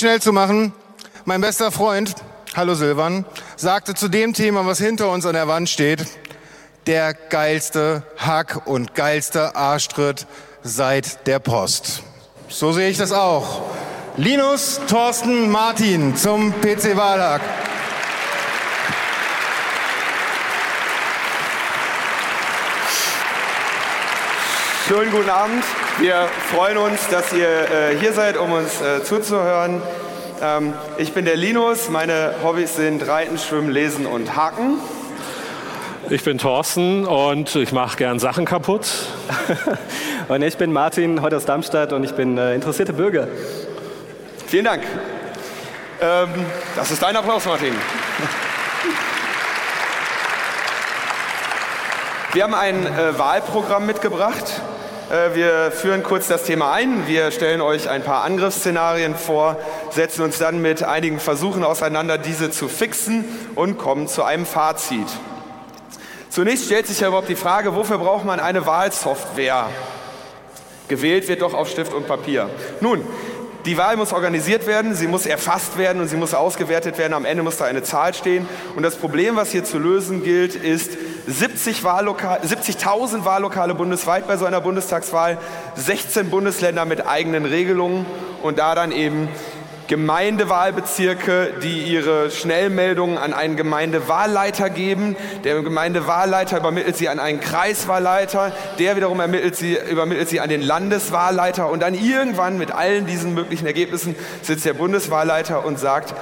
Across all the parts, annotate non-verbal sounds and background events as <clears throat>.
schnell zu machen. Mein bester Freund, hallo Silvan, sagte zu dem Thema, was hinter uns an der Wand steht, der geilste Hack und geilste Arschtritt seit der Post. So sehe ich das auch. Linus Thorsten Martin zum PC Wahlhack. Schönen guten Abend. Wir freuen uns, dass ihr äh, hier seid, um uns äh, zuzuhören. Ähm, ich bin der Linus. Meine Hobbys sind Reiten, Schwimmen, Lesen und Haken. Ich bin Thorsten und ich mache gern Sachen kaputt. <laughs> und ich bin Martin, heute aus Darmstadt und ich bin äh, interessierter Bürger. Vielen Dank. Ähm, das ist dein Applaus, Martin. Wir haben ein äh, Wahlprogramm mitgebracht. Äh, wir führen kurz das Thema ein. Wir stellen euch ein paar Angriffsszenarien vor, setzen uns dann mit einigen Versuchen auseinander, diese zu fixen und kommen zu einem Fazit. Zunächst stellt sich ja überhaupt die Frage, wofür braucht man eine Wahlsoftware? Gewählt wird doch auf Stift und Papier. Nun, die Wahl muss organisiert werden, sie muss erfasst werden und sie muss ausgewertet werden. Am Ende muss da eine Zahl stehen. Und das Problem, was hier zu lösen gilt, ist 70.000 Wahllokale, 70 Wahllokale bundesweit bei so einer Bundestagswahl, 16 Bundesländer mit eigenen Regelungen und da dann eben Gemeindewahlbezirke, die ihre Schnellmeldungen an einen Gemeindewahlleiter geben. Der Gemeindewahlleiter übermittelt sie an einen Kreiswahlleiter, der wiederum ermittelt sie, übermittelt sie an den Landeswahlleiter und dann irgendwann mit allen diesen möglichen Ergebnissen sitzt der Bundeswahlleiter und sagt,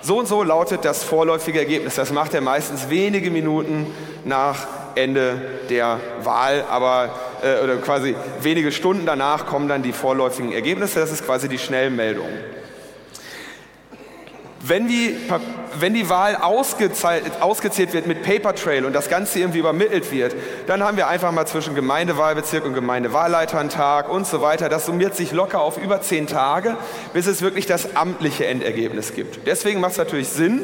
so und so lautet das vorläufige Ergebnis. Das macht er meistens wenige Minuten nach Ende der Wahl, aber äh, oder quasi wenige Stunden danach kommen dann die vorläufigen Ergebnisse. Das ist quasi die Schnellmeldung. Wenn die, wenn die Wahl ausgezählt wird mit Paper Trail und das Ganze irgendwie übermittelt wird, dann haben wir einfach mal zwischen Gemeindewahlbezirk und Gemeindewahlleiter einen Tag und so weiter. Das summiert sich locker auf über zehn Tage, bis es wirklich das amtliche Endergebnis gibt. Deswegen macht es natürlich Sinn,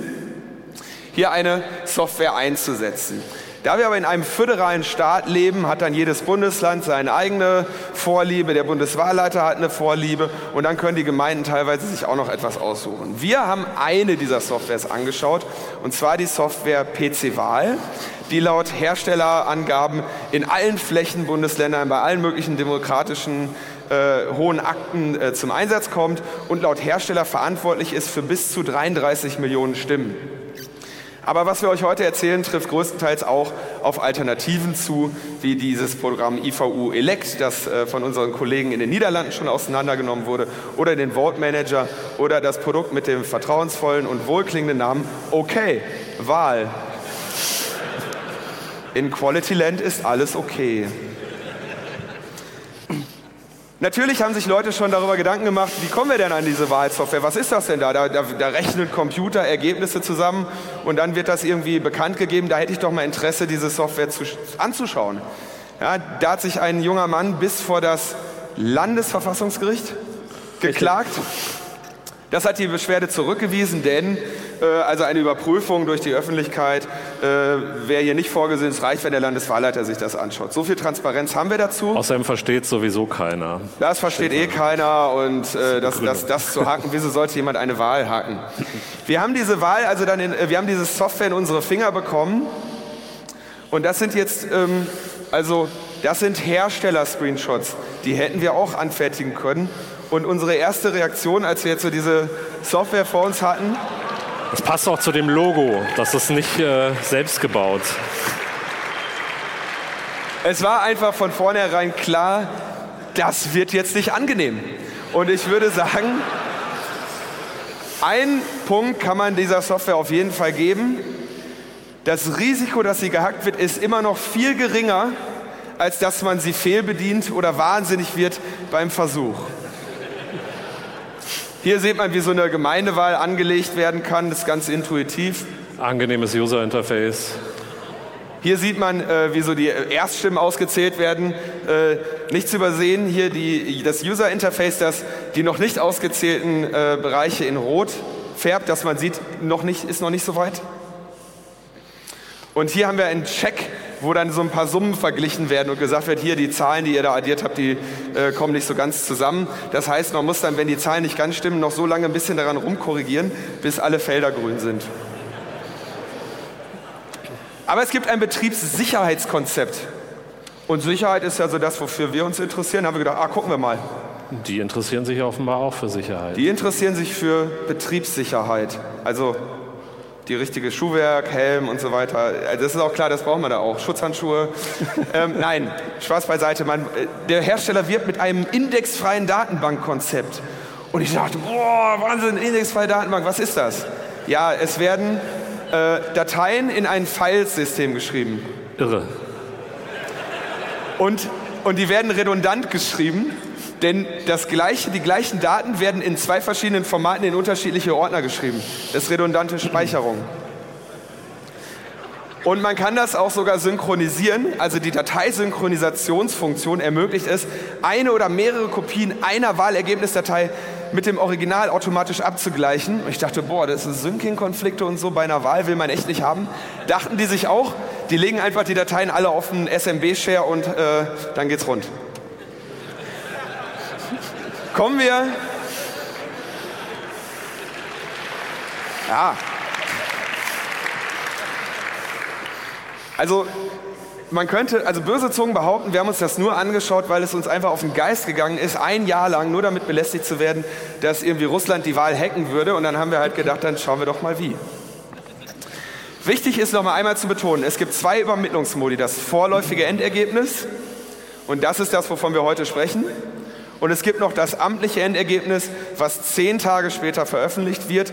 hier eine Software einzusetzen. Da wir aber in einem föderalen Staat leben, hat dann jedes Bundesland seine eigene Vorliebe, der Bundeswahlleiter hat eine Vorliebe und dann können die Gemeinden teilweise sich auch noch etwas aussuchen. Wir haben eine dieser Softwares angeschaut und zwar die Software PC Wahl, die laut Herstellerangaben in allen Flächenbundesländern bei allen möglichen demokratischen äh, hohen Akten äh, zum Einsatz kommt und laut Hersteller verantwortlich ist für bis zu 33 Millionen Stimmen. Aber was wir euch heute erzählen, trifft größtenteils auch auf Alternativen zu, wie dieses Programm IVU Elect, das äh, von unseren Kollegen in den Niederlanden schon auseinandergenommen wurde, oder den Vote Manager oder das Produkt mit dem vertrauensvollen und wohlklingenden Namen Okay, Wahl. In Quality Land ist alles okay. Natürlich haben sich Leute schon darüber Gedanken gemacht, wie kommen wir denn an diese Wahlsoftware? Was ist das denn da? Da, da? da, rechnen Computer Ergebnisse zusammen und dann wird das irgendwie bekannt gegeben. Da hätte ich doch mal Interesse, diese Software zu, anzuschauen. Ja, da hat sich ein junger Mann bis vor das Landesverfassungsgericht geklagt. Das hat die Beschwerde zurückgewiesen, denn äh, also eine Überprüfung durch die Öffentlichkeit äh, wäre hier nicht vorgesehen. Es reicht, wenn der Landeswahlleiter sich das anschaut. So viel Transparenz haben wir dazu. Außerdem versteht sowieso keiner. Das versteht eh keiner und äh, das, das, das zu haken, wieso sollte jemand eine Wahl haken? Wir haben diese Wahl, also dann in, wir haben diese Software in unsere Finger bekommen und das sind jetzt, ähm, also das sind Hersteller-Screenshots. Die hätten wir auch anfertigen können. Und unsere erste Reaktion, als wir jetzt so diese Software vor uns hatten. Das passt auch zu dem Logo. Das ist nicht äh, selbst gebaut. Es war einfach von vornherein klar, das wird jetzt nicht angenehm. Und ich würde sagen, ein Punkt kann man dieser Software auf jeden Fall geben. Das Risiko, dass sie gehackt wird, ist immer noch viel geringer, als dass man sie fehlbedient oder wahnsinnig wird beim Versuch. Hier sieht man, wie so eine Gemeindewahl angelegt werden kann. Das ist ganz intuitiv. Angenehmes User-Interface. Hier sieht man, äh, wie so die Erststimmen ausgezählt werden. Äh, nicht zu übersehen hier die, das User-Interface, das die noch nicht ausgezählten äh, Bereiche in Rot färbt, dass man sieht, noch nicht, ist noch nicht so weit. Und hier haben wir einen Check wo dann so ein paar Summen verglichen werden und gesagt wird, hier die Zahlen, die ihr da addiert habt, die äh, kommen nicht so ganz zusammen. Das heißt, man muss dann, wenn die Zahlen nicht ganz stimmen, noch so lange ein bisschen daran rumkorrigieren, bis alle Felder grün sind. Aber es gibt ein Betriebssicherheitskonzept. Und Sicherheit ist ja so das, wofür wir uns interessieren. Da haben wir gedacht, ah, gucken wir mal. Die interessieren sich offenbar auch für Sicherheit. Die interessieren sich für Betriebssicherheit. Also die richtige Schuhwerk, Helm und so weiter. Also das ist auch klar, das brauchen wir da auch. Schutzhandschuhe. <laughs> ähm, nein, Spaß beiseite. Man, äh, der Hersteller wirbt mit einem indexfreien Datenbankkonzept. Und ich dachte, boah, Wahnsinn, indexfreie Datenbank, was ist das? Ja, es werden äh, Dateien in ein Filesystem geschrieben. Irre. Und, und die werden redundant geschrieben, denn das gleiche, die gleichen Daten werden in zwei verschiedenen Formaten in unterschiedliche Ordner geschrieben. Das ist redundante Speicherung. Und man kann das auch sogar synchronisieren. Also die Dateisynchronisationsfunktion ermöglicht es, eine oder mehrere Kopien einer Wahlergebnisdatei mit dem Original automatisch abzugleichen. Und ich dachte, boah, das sind Syncing-Konflikte und so bei einer Wahl will man echt nicht haben. Dachten die sich auch, die legen einfach die Dateien alle auf einen SMB-Share und äh, dann geht's rund. Kommen wir. Ja. Also man könnte, also böse Zungen behaupten, wir haben uns das nur angeschaut, weil es uns einfach auf den Geist gegangen ist, ein Jahr lang nur damit belästigt zu werden, dass irgendwie Russland die Wahl hacken würde. Und dann haben wir halt gedacht, dann schauen wir doch mal wie. Wichtig ist noch mal einmal zu betonen, es gibt zwei Übermittlungsmodi. Das vorläufige Endergebnis, und das ist das, wovon wir heute sprechen. Und es gibt noch das amtliche Endergebnis, was zehn Tage später veröffentlicht wird.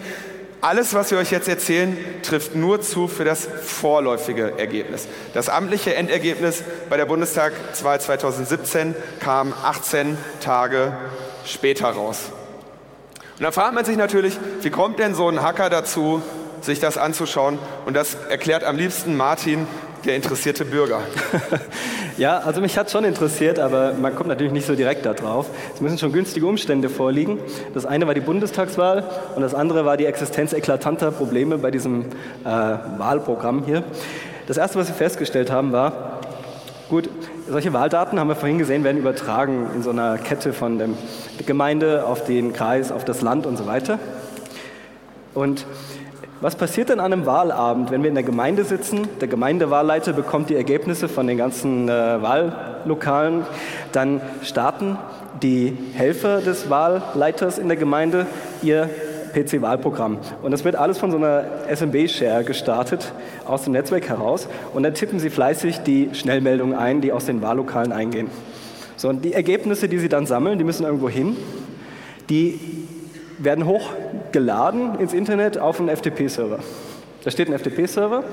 Alles, was wir euch jetzt erzählen, trifft nur zu für das vorläufige Ergebnis. Das amtliche Endergebnis bei der Bundestagswahl 2017 kam 18 Tage später raus. Und da fragt man sich natürlich, wie kommt denn so ein Hacker dazu, sich das anzuschauen? Und das erklärt am liebsten Martin, der interessierte Bürger. <laughs> ja, also mich hat schon interessiert, aber man kommt natürlich nicht so direkt darauf. Es müssen schon günstige Umstände vorliegen. Das eine war die Bundestagswahl und das andere war die Existenz eklatanter Probleme bei diesem äh, Wahlprogramm hier. Das erste, was wir festgestellt haben, war, gut, solche Wahldaten, haben wir vorhin gesehen, werden übertragen in so einer Kette von der Gemeinde auf den Kreis, auf das Land und so weiter. Und was passiert denn an einem Wahlabend, wenn wir in der Gemeinde sitzen? Der Gemeindewahlleiter bekommt die Ergebnisse von den ganzen äh, Wahllokalen. Dann starten die Helfer des Wahlleiters in der Gemeinde ihr PC-Wahlprogramm. Und das wird alles von so einer SMB-Share gestartet, aus dem Netzwerk heraus. Und dann tippen sie fleißig die Schnellmeldungen ein, die aus den Wahllokalen eingehen. So, und die Ergebnisse, die sie dann sammeln, die müssen irgendwo hin. Die werden hochgeladen ins Internet auf einen FTP-Server. Da steht ein FTP-Server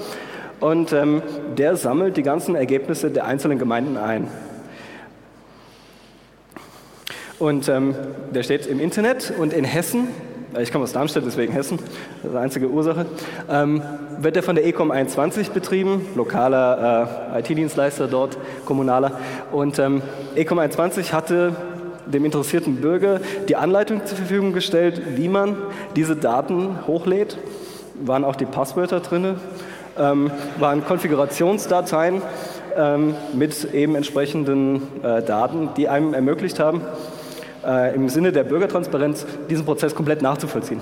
und ähm, der sammelt die ganzen Ergebnisse der einzelnen Gemeinden ein. Und ähm, der steht im Internet und in Hessen, ich komme aus Darmstadt, deswegen Hessen, das ist die einzige Ursache, ähm, wird der von der Ecom 21 betrieben, lokaler äh, IT-Dienstleister dort, kommunaler. Und ähm, Ecom 21 hatte dem interessierten Bürger die Anleitung zur Verfügung gestellt, wie man diese Daten hochlädt. Waren auch die Passwörter drin, ähm, waren Konfigurationsdateien ähm, mit eben entsprechenden äh, Daten, die einem ermöglicht haben, äh, im Sinne der Bürgertransparenz diesen Prozess komplett nachzuvollziehen.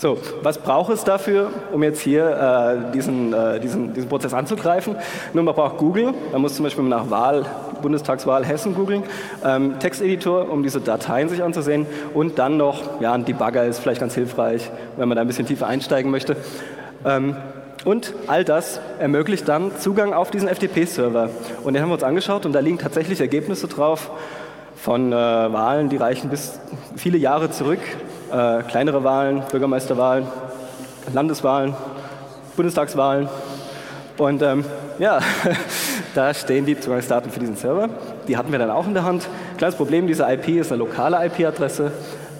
So, was braucht es dafür, um jetzt hier äh, diesen, äh, diesen, diesen Prozess anzugreifen? Nun, man braucht Google. Man muss zum Beispiel nach Wahl, Bundestagswahl Hessen googeln, ähm, Texteditor, um diese Dateien sich anzusehen und dann noch, ja, ein Debugger ist vielleicht ganz hilfreich, wenn man da ein bisschen tiefer einsteigen möchte. Ähm, und all das ermöglicht dann Zugang auf diesen FTP-Server. Und den haben wir uns angeschaut und da liegen tatsächlich Ergebnisse drauf von äh, Wahlen, die reichen bis viele Jahre zurück äh, kleinere Wahlen, Bürgermeisterwahlen, Landeswahlen, Bundestagswahlen. Und ähm, ja, <laughs> da stehen die Zugangsdaten für diesen Server. Die hatten wir dann auch in der Hand. Kleines Problem, diese IP ist eine lokale IP-Adresse.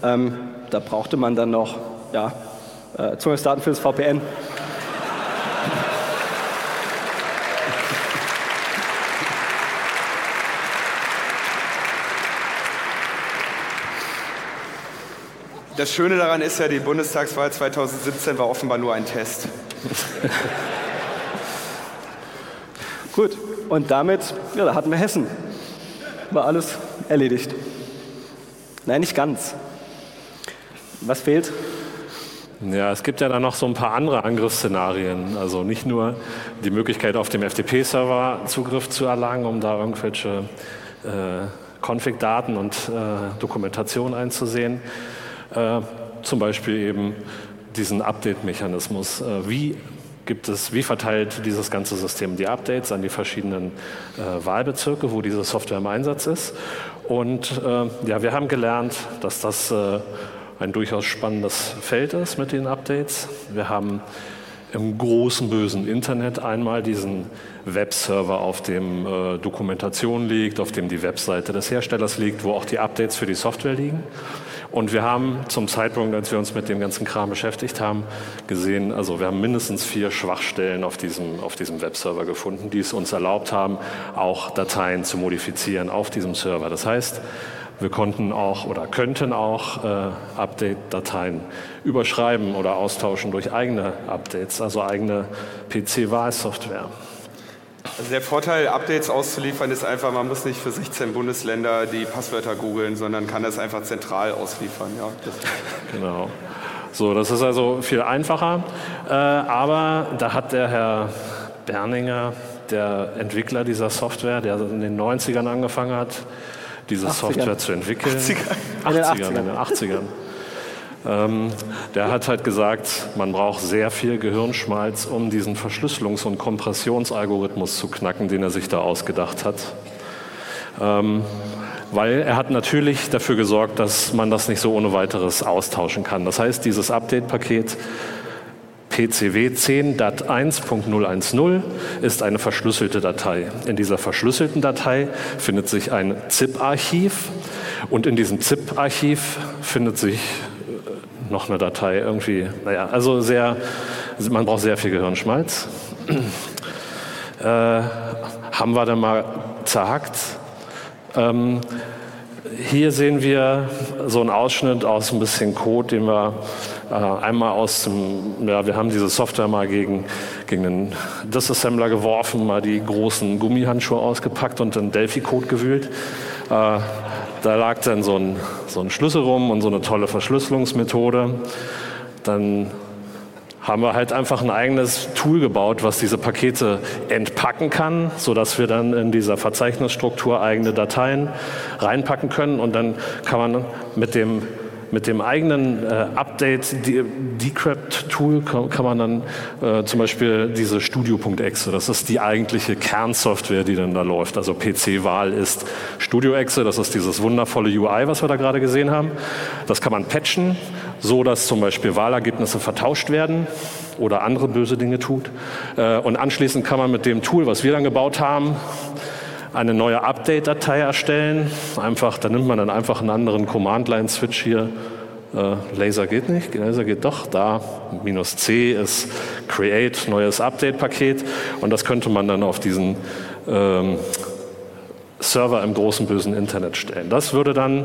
Ähm, da brauchte man dann noch ja, äh, Zugangsdaten für das VPN. Das Schöne daran ist ja, die Bundestagswahl 2017 war offenbar nur ein Test. <laughs> Gut, und damit, ja, da hatten wir Hessen. War alles erledigt. Nein, nicht ganz. Was fehlt? Ja, es gibt ja dann noch so ein paar andere Angriffsszenarien. Also nicht nur die Möglichkeit, auf dem FTP-Server Zugriff zu erlangen, um da irgendwelche äh, Config-Daten und äh, Dokumentation einzusehen. Äh, zum Beispiel eben diesen Update-Mechanismus. Äh, wie gibt es, wie verteilt dieses ganze System die Updates an die verschiedenen äh, Wahlbezirke, wo diese Software im Einsatz ist? Und äh, ja, wir haben gelernt, dass das äh, ein durchaus spannendes Feld ist mit den Updates. Wir haben im großen bösen Internet einmal diesen Webserver, auf dem äh, Dokumentation liegt, auf dem die Webseite des Herstellers liegt, wo auch die Updates für die Software liegen. Und wir haben zum Zeitpunkt, als wir uns mit dem ganzen Kram beschäftigt haben, gesehen, also wir haben mindestens vier Schwachstellen auf diesem, auf diesem Webserver gefunden, die es uns erlaubt haben, auch Dateien zu modifizieren auf diesem Server. Das heißt, wir konnten auch oder könnten auch äh, Update-Dateien überschreiben oder austauschen durch eigene Updates, also eigene PC-Wahlsoftware. Also der Vorteil, Updates auszuliefern, ist einfach, man muss nicht für 16 Bundesländer die Passwörter googeln, sondern kann das einfach zentral ausliefern. Ja, genau. So, das ist also viel einfacher. Äh, aber da hat der Herr Berninger, der Entwickler dieser Software, der in den 90ern angefangen hat, diese 80ern. Software zu entwickeln. 80ern. 80ern. In den 80ern. Ähm, der hat halt gesagt, man braucht sehr viel Gehirnschmalz, um diesen Verschlüsselungs- und Kompressionsalgorithmus zu knacken, den er sich da ausgedacht hat. Ähm, weil er hat natürlich dafür gesorgt, dass man das nicht so ohne weiteres austauschen kann. Das heißt, dieses Update-Paket PCW 10.1.010 ist eine verschlüsselte Datei. In dieser verschlüsselten Datei findet sich ein ZIP-Archiv und in diesem ZIP-Archiv findet sich noch eine Datei irgendwie, naja, also sehr, man braucht sehr viel Gehirnschmalz. <clears throat> Äh, haben wir dann mal zerhackt. Ähm, hier sehen wir so einen Ausschnitt aus ein bisschen Code, den wir äh, einmal aus dem, ja, wir haben diese Software mal gegen, gegen den Disassembler geworfen, mal die großen Gummihandschuhe ausgepackt und den Delphi-Code gewühlt. Äh, da lag dann so ein, so ein Schlüssel rum und so eine tolle Verschlüsselungsmethode. Dann haben wir halt einfach ein eigenes Tool gebaut, was diese Pakete entpacken kann, sodass wir dann in dieser Verzeichnisstruktur eigene Dateien reinpacken können und dann kann man mit dem mit dem eigenen äh, Update Decrypt-Tool kann, kann, man dann äh, zum Beispiel diese Studio.exe, das ist die eigentliche Kernsoftware, die dann da läuft. Also PC-Wahl ist Studio.exe, das ist dieses wundervolle UI, was wir da gerade gesehen haben. Das kann man patchen, so dass zum Beispiel Wahlergebnisse vertauscht werden oder andere böse Dinge tut. Äh, und anschließend kann man mit dem Tool, was wir dann gebaut haben, eine neue Update-Datei erstellen. Einfach, da nimmt man dann einfach einen anderen Command-Line-Switch hier. Äh, Laser geht nicht, Laser geht doch. Da minus C ist Create, neues Update-Paket. Und das könnte man dann auf diesen ähm, Server im großen bösen Internet stellen. Das würde dann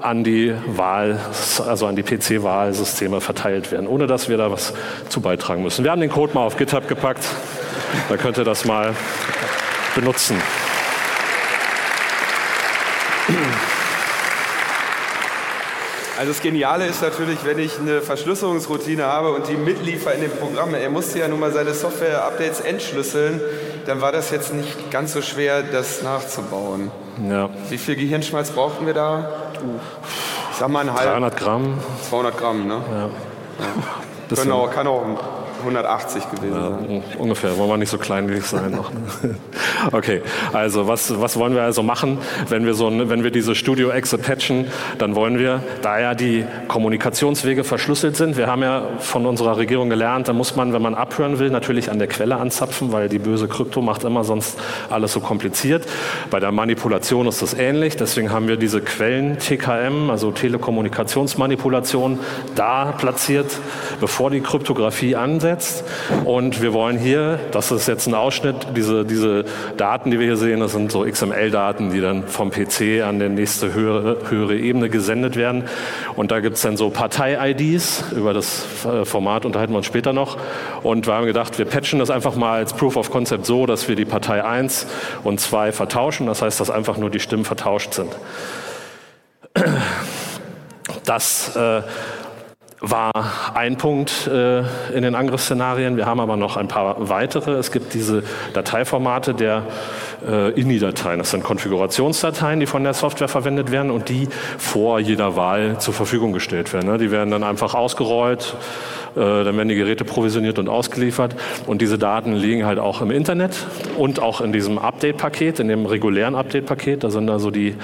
an die Wahl, also an die PC-Wahlsysteme verteilt werden, ohne dass wir da was zu beitragen müssen. Wir haben den Code mal auf GitHub gepackt. Da könnt ihr das mal benutzen. Also das Geniale ist natürlich, wenn ich eine Verschlüsselungsroutine habe und die mitliefer in dem Programm, er musste ja nun mal seine Software-Updates entschlüsseln, dann war das jetzt nicht ganz so schwer, das nachzubauen. Ja. Wie viel Gehirnschmalz brauchten wir da? Ich sag mal ein halb. 300 Gramm. 200 Gramm, ne? Ja. ja. Auch, kann auch 180 gewesen ja. Ungefähr, wollen wir nicht so kleinlich sein noch. Ne? <laughs> okay, also was, was wollen wir also machen, wenn wir, so, wenn wir diese Studio Exe patchen, dann wollen wir, da ja die Kommunikationswege verschlüsselt sind, wir haben ja von unserer Regierung gelernt, da muss man, wenn man abhören will, natürlich an der Quelle anzapfen, weil die böse Krypto macht immer sonst alles so kompliziert. Bei der Manipulation ist das ähnlich, deswegen haben wir diese Quellen TKM, also Telekommunikationsmanipulation, da platziert, bevor die Kryptographie ansetzt zusammengesetzt und wir wollen hier, das ist jetzt ein Ausschnitt, diese, diese Daten, die wir hier sehen, das sind so XML-Daten, die dann vom PC an die nächste höhere, höhere Ebene gesendet werden. Und da gibt es dann so Partei-IDs, über das äh, Format unterhalten wir uns später noch. Und wir haben gedacht, wir patchen das einfach mal als Proof of Concept so, dass wir die Partei 1 und 2 vertauschen. Das heißt, dass einfach nur die Stimmen vertauscht sind. Das äh, war ein Punkt äh, in den Angriffsszenarien. Wir haben aber noch ein paar weitere. Es gibt diese Dateiformate der äh, INI-Dateien. Das sind Konfigurationsdateien, die von der Software verwendet werden und die vor jeder Wahl zur Verfügung gestellt werden. Ne? Die werden dann einfach ausgerollt, äh, dann werden die Geräte provisioniert und ausgeliefert. Und diese Daten liegen halt auch im Internet und auch in diesem Update-Paket, in dem regulären Update-Paket. Da sind also die,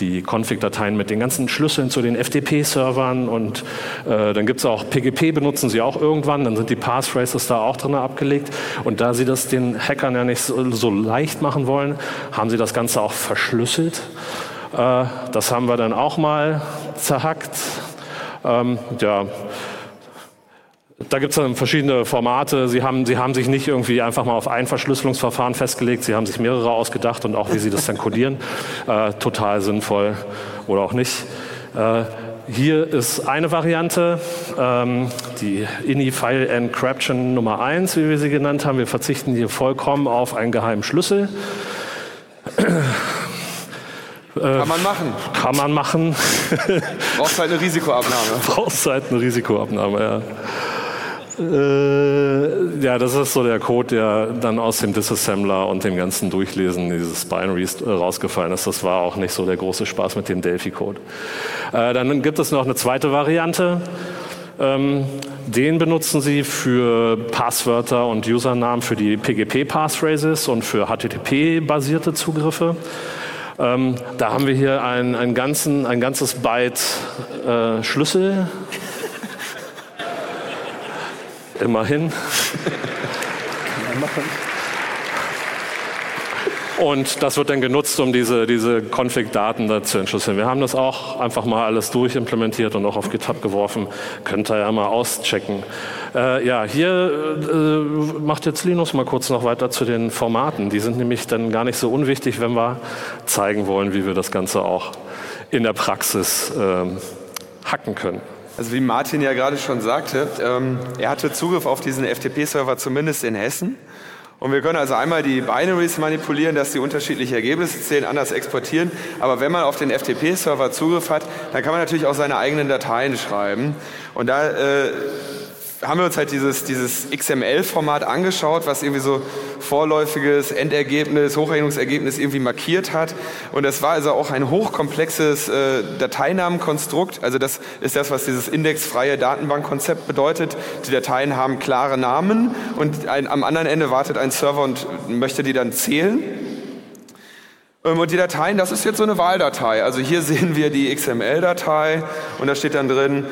die Config-Dateien mit den ganzen Schlüsseln zu den FTP-Servern und äh, dann gibt es auch PGP, benutzen sie auch irgendwann. Dann sind die Passphrases da auch drin abgelegt. Und da sie das den Hackern ja nicht so, so leicht machen wollen, wollen, haben sie das Ganze auch verschlüsselt. Äh, das haben wir dann auch mal zerhackt. Ähm, ja, da gibt es dann verschiedene Formate. Sie haben, sie haben sich nicht irgendwie einfach mal auf ein Verschlüsselungsverfahren festgelegt. Sie haben sich mehrere ausgedacht und auch, wie sie das dann codieren. Äh, total sinnvoll oder auch nicht. Äh, hier ist eine Variante, ähm, die INI-File Encryption Nummer 1, wie wir sie genannt haben. Wir verzichten hier vollkommen auf einen geheimen Schlüssel. Kann man machen. Kann man machen. Brauchst halt eine Risikoabnahme. <laughs> Brauchst halt eine Risikoabnahme, ja. Äh, ja, das ist so der Code, der dann aus dem Disassembler und dem ganzen Durchlesen dieses Binaries äh, rausgefallen ist. Das war auch nicht so der große Spaß mit dem Delphi-Code. Äh, dann gibt es noch eine zweite Variante. Ähm, den benutzen Sie für Passwörter und Usernamen für die PGP-Passphrases und für HTTP-basierte Zugriffe. Ähm, da haben wir hier ein, ein, ganzen, ein ganzes Byte äh, Schlüssel Immerhin. Und das wird dann genutzt, um diese, diese Config-Daten da zu entschlüsseln. Wir haben das auch einfach mal alles durchimplementiert und auch auf GitHub geworfen. Könnt ihr ja mal auschecken. Äh, ja, hier äh, macht jetzt Linus mal kurz noch weiter zu den Formaten. Die sind nämlich dann gar nicht so unwichtig, wenn wir zeigen wollen, wie wir das Ganze auch in der Praxis äh, hacken können. Also wie Martin ja gerade schon sagte, ähm, er hatte Zugriff auf diesen FTP-Server zumindest in Hessen. Und wir können also einmal die Binaries manipulieren, dass sie unterschiedliche Ergebnisse zählen, anders exportieren. Aber wenn man auf den FTP-Server Zugriff hat, dann kann man natürlich auch seine eigenen Dateien schreiben. Und da äh, haben wir uns halt dieses, dieses XML-Format angeschaut, was irgendwie so vorläufiges Endergebnis, Hochrechnungsergebnis irgendwie markiert hat. Und das war also auch ein hochkomplexes äh, Dateinamenkonstrukt. Also das ist das, was dieses indexfreie Datenbankkonzept bedeutet. Die Dateien haben klare Namen und ein, am anderen Ende wartet ein Server und möchte die dann zählen. Ähm, und die Dateien, das ist jetzt so eine Wahldatei. Also hier sehen wir die XML-Datei und da steht dann drin,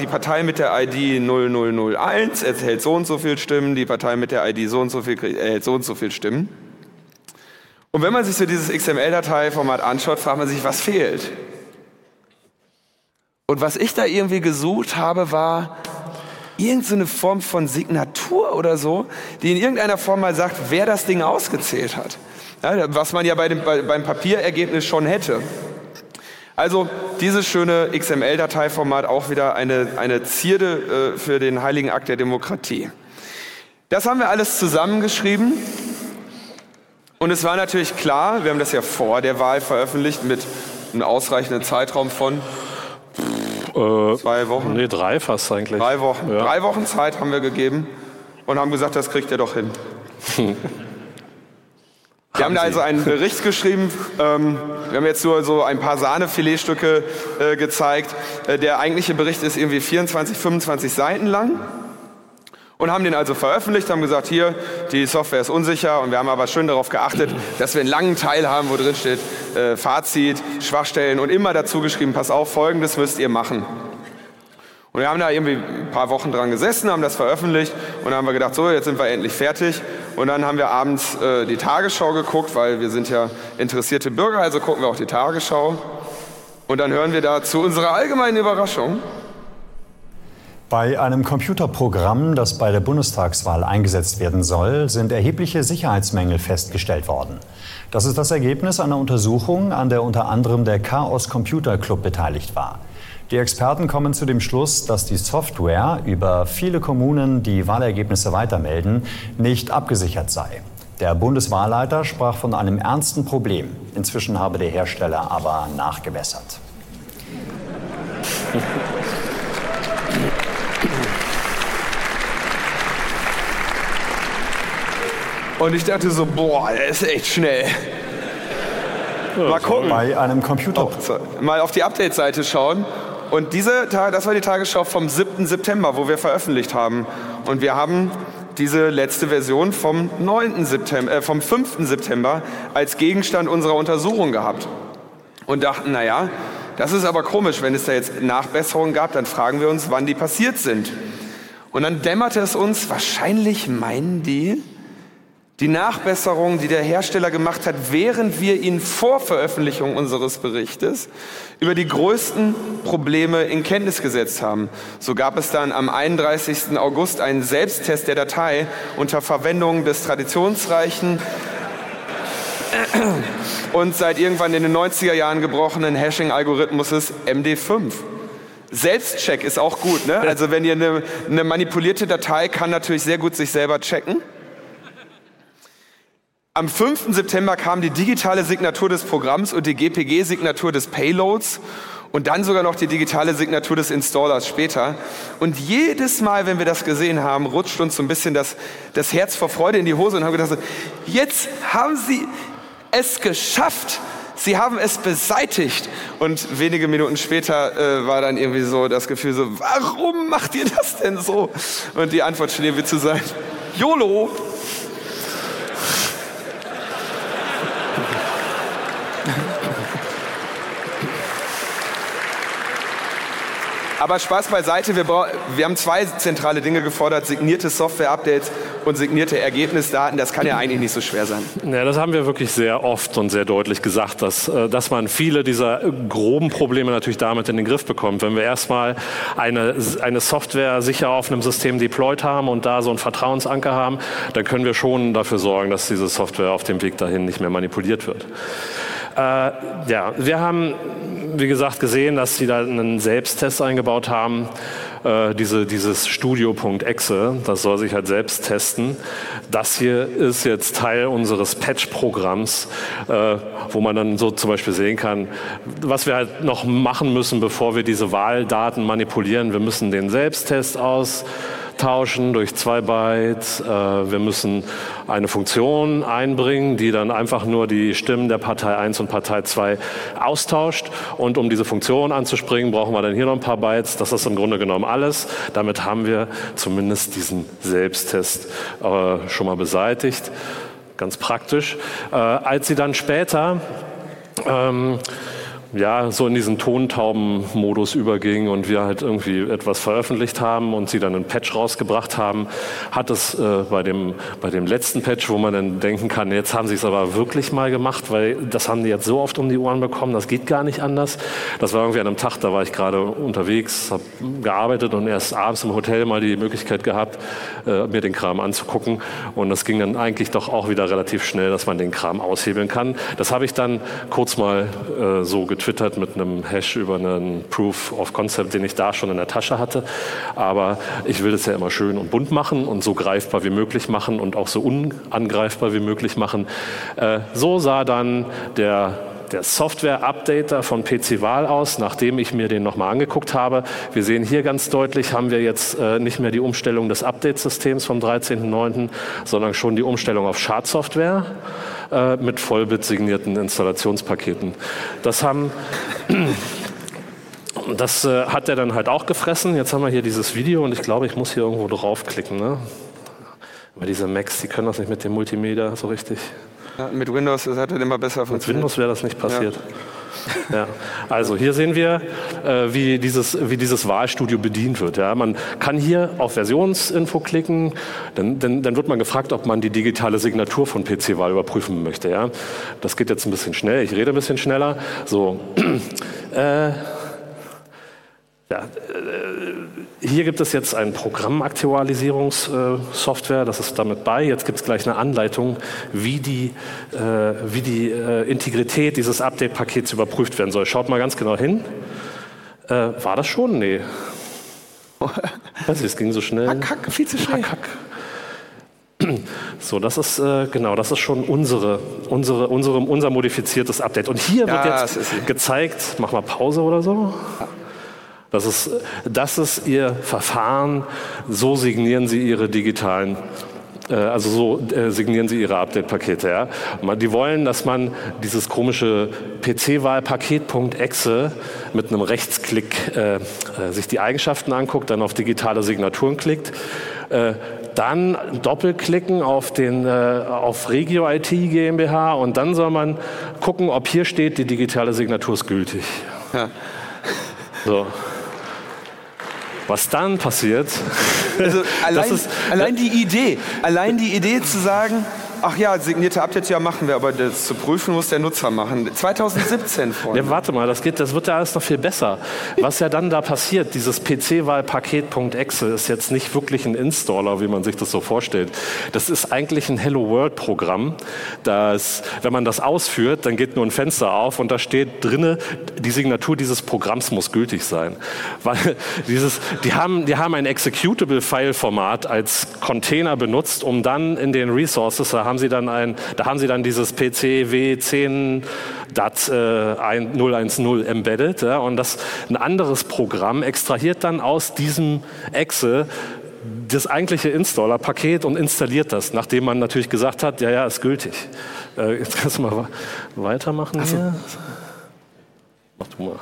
die Partei mit der ID 0001 erhält so und so viel Stimmen, die Partei mit der ID so und so viel erhält so und so viel Stimmen. Und wenn man sich so dieses XML-Dateiformat anschaut, fragt man sich, was fehlt. Und was ich da irgendwie gesucht habe, war irgendeine Form von Signatur oder so, die in irgendeiner Form mal sagt, wer das Ding ausgezählt hat. Ja, was man ja bei dem, bei, beim Papierergebnis schon hätte. Also dieses schöne XML-Dateiformat auch wieder eine, eine Zierde äh, für den heiligen Akt der Demokratie. Das haben wir alles zusammengeschrieben. Und es war natürlich klar, wir haben das ja vor der Wahl veröffentlicht mit einem ausreichenden Zeitraum von äh, zwei Wochen. Nee, drei fast eigentlich. Drei Wochen. Ja. Drei Wochen Zeit haben wir gegeben und haben gesagt, das kriegt ihr doch hin. <laughs> Wir haben da also einen Bericht geschrieben. Ähm, wir haben jetzt nur so ein paar Sahnefiletstücke äh, gezeigt. Äh, der eigentliche Bericht ist irgendwie 24, 25 Seiten lang. Und haben den also veröffentlicht, haben gesagt, hier, die Software ist unsicher und wir haben aber schön darauf geachtet, dass wir einen langen Teil haben, wo drin steht, äh, Fazit, Schwachstellen und immer dazu geschrieben, pass auf, folgendes müsst ihr machen. Und wir haben da irgendwie ein paar Wochen dran gesessen, haben das veröffentlicht und dann haben wir gedacht, so, jetzt sind wir endlich fertig. Und dann haben wir abends äh, die Tagesschau geguckt, weil wir sind ja interessierte Bürger, also gucken wir auch die Tagesschau. Und dann hören wir da zu unserer allgemeinen Überraschung, Bei einem Computerprogramm, das bei der Bundestagswahl eingesetzt werden soll, sind erhebliche Sicherheitsmängel festgestellt worden. Das ist das Ergebnis einer Untersuchung, an der unter anderem der Chaos Computer Club beteiligt war. Die Experten kommen zu dem Schluss, dass die Software über viele Kommunen, die Wahlergebnisse weitermelden, nicht abgesichert sei. Der Bundeswahlleiter sprach von einem ernsten Problem. Inzwischen habe der Hersteller aber nachgebessert. Und ich dachte so, boah, der ist echt schnell. Mal gucken. Bei einem Computer. Oh, mal auf die Update-Seite schauen. Und diese, das war die Tagesschau vom 7. September, wo wir veröffentlicht haben. Und wir haben diese letzte Version vom, 9. September, äh, vom 5. September als Gegenstand unserer Untersuchung gehabt. Und dachten, naja, das ist aber komisch, wenn es da jetzt Nachbesserungen gab, dann fragen wir uns, wann die passiert sind. Und dann dämmerte es uns, wahrscheinlich meinen die, die Nachbesserungen, die der Hersteller gemacht hat, während wir ihn vor Veröffentlichung unseres Berichtes über die größten Probleme in Kenntnis gesetzt haben. So gab es dann am 31. August einen Selbsttest der Datei unter Verwendung des traditionsreichen <coughs> und seit irgendwann in den 90er Jahren gebrochenen Hashing-Algorithmus MD5. Selbstcheck ist auch gut. Ne? Also wenn ihr eine, eine manipulierte Datei kann natürlich sehr gut sich selber checken. Am 5. September kam die digitale Signatur des Programms und die GPG-Signatur des Payloads und dann sogar noch die digitale Signatur des Installers später. Und jedes Mal, wenn wir das gesehen haben, rutscht uns so ein bisschen das, das Herz vor Freude in die Hose und haben gedacht, jetzt haben sie es geschafft. Sie haben es beseitigt. Und wenige Minuten später äh, war dann irgendwie so das Gefühl so, warum macht ihr das denn so? Und die Antwort schien irgendwie zu sein, YOLO. Aber Spaß beiseite, wir, wir haben zwei zentrale Dinge gefordert, signierte Software-Updates und signierte Ergebnisdaten. Das kann ja eigentlich nicht so schwer sein. Ja, das haben wir wirklich sehr oft und sehr deutlich gesagt, dass, äh, dass man viele dieser groben Probleme natürlich damit in den Griff bekommt. Wenn wir erstmal eine, eine Software sicher auf einem System deployed haben und da so einen Vertrauensanker haben, dann können wir schon dafür sorgen, dass diese Software auf dem Weg dahin nicht mehr manipuliert wird. Äh, ja, wir haben, wie gesagt, gesehen, dass sie da einen Selbsttest eingebaut haben. Äh, diese, dieses Studio.exe, das soll sich halt selbst testen. Das hier ist jetzt Teil unseres Patch-Programms, äh, wo man dann so zum Beispiel sehen kann, was wir halt noch machen müssen, bevor wir diese Wahldaten manipulieren. Wir müssen den Selbsttest aus tauschen durch zwei Bytes. Äh, wir müssen eine Funktion einbringen, die dann einfach nur die Stimmen der Partei 1 und Partei 2 austauscht. Und um diese Funktion anzuspringen, brauchen wir dann hier noch ein paar Bytes. Das ist im Grunde genommen alles. Damit haben wir zumindest diesen Selbsttest äh, schon mal beseitigt. Ganz praktisch. Äh, als sie dann später ähm, ja, so in diesen Tontauben-Modus überging und wir halt irgendwie etwas veröffentlicht haben und sie dann einen Patch rausgebracht haben, hat es äh, bei, dem, bei dem letzten Patch, wo man dann denken kann, jetzt haben sie es aber wirklich mal gemacht, weil das haben die jetzt so oft um die Ohren bekommen, das geht gar nicht anders. Das war irgendwie an einem Tag, da war ich gerade unterwegs, habe gearbeitet und erst abends im Hotel mal die Möglichkeit gehabt, äh, mir den Kram anzugucken und das ging dann eigentlich doch auch wieder relativ schnell, dass man den Kram aushebeln kann. Das habe ich dann kurz mal äh, so getwittert getwittert mit einem Hash über einen Proof of Concept, den ich da schon in der Tasche hatte. Aber ich will das ja immer schön und bunt machen und so greifbar wie möglich machen und auch so unangreifbar wie möglich machen. Äh, so sah dann der der Software-Updater von PC Wahl aus, nachdem ich mir den nochmal angeguckt habe. Wir sehen hier ganz deutlich, haben wir jetzt äh, nicht mehr die Umstellung des Update-Systems vom 13.09., sondern schon die Umstellung auf Schadsoftware äh, mit Vollbit signierten Installationspaketen. Das haben <clears throat> das äh, hat er dann halt auch gefressen. Jetzt haben wir hier dieses Video und ich glaube, ich muss hier irgendwo draufklicken. Ne? Aber diese Macs, die können das nicht mit dem Multimedia so richtig. Ja, mit Windows hat das immer besser funktioniert. Mit Windows wäre das nicht passiert. Ja. Ja. Also hier sehen wir, äh, wie, dieses, wie dieses Wahlstudio bedient wird. Ja. Man kann hier auf Versionsinfo klicken, dann, dann, dann wird man gefragt, ob man die digitale Signatur von PC-Wahl überprüfen möchte. Ja. Das geht jetzt ein bisschen schnell, ich rede ein bisschen schneller. So, <clears throat> äh, Ja, äh, hier gibt es jetzt eine Programmaktualisierungssoftware, das ist damit bei. Jetzt gibt es gleich eine Anleitung, wie die, äh, wie die äh, Integrität dieses Update-Pakets überprüft werden soll. Schaut mal ganz genau hin. War das schon? Nee. <laughs> Weiß ich, es ging so schnell. Hack, hack, viel zu schnell. Hack, hack. So, das ist äh, genau, das ist schon unsere, unsere, unsere, unser modifiziertes Update. Und hier wird Ja, jetzt ist sie. gezeigt, mach mal Pause oder so. Das ist, das ist Ihr Verfahren, so signieren Sie Ihre digitalen, äh, also so äh, signieren Sie Ihre Update-Pakete. Ja? Die wollen, dass man dieses komische PC-Wahl-Paket.exe mit einem Rechtsklick äh, äh, sich die Eigenschaften anguckt, dann auf digitale Signaturen klickt, äh, dann doppelklicken auf, den, äh, auf Regio IT GmbH und dann soll man gucken, ob hier steht, die digitale Signatur ist gültig. Ja. So. Was dann passiert, Also <laughs> allein, ist- allein die Idee, allein die Idee zu sagen, ach ja, signierte Updates, ja machen wir, aber das zu prüfen muss der Nutzer machen. 2017 Freunde. Ja, warte mal, das, geht, das wird ja alles noch viel besser. Was ja dann da passiert, dieses PC-Wahl-Paket.exe ist jetzt nicht wirklich ein Installer, wie man sich das so vorstellt. Das ist eigentlich ein Hello World-Programm. Das, wenn man das ausführt, dann geht nur ein Fenster auf und da steht drinne, die Signatur dieses Programms muss gültig sein. Weil <laughs> dieses, die, haben, die haben ein Executable-File-Format als Container benutzt, um dann in den Resources, da haben sie dann, ein, da haben sie dann dieses PC W10 DAT äh, ein- 010 embedded. Ja, und das, ein anderes Programm extrahiert dann aus diesem Exe das eigentliche Installer-Paket und installiert das, nachdem man natürlich gesagt hat, ja, ja, ist gültig. Äh, jetzt kannst du mal weitermachen hier. Mach du mal.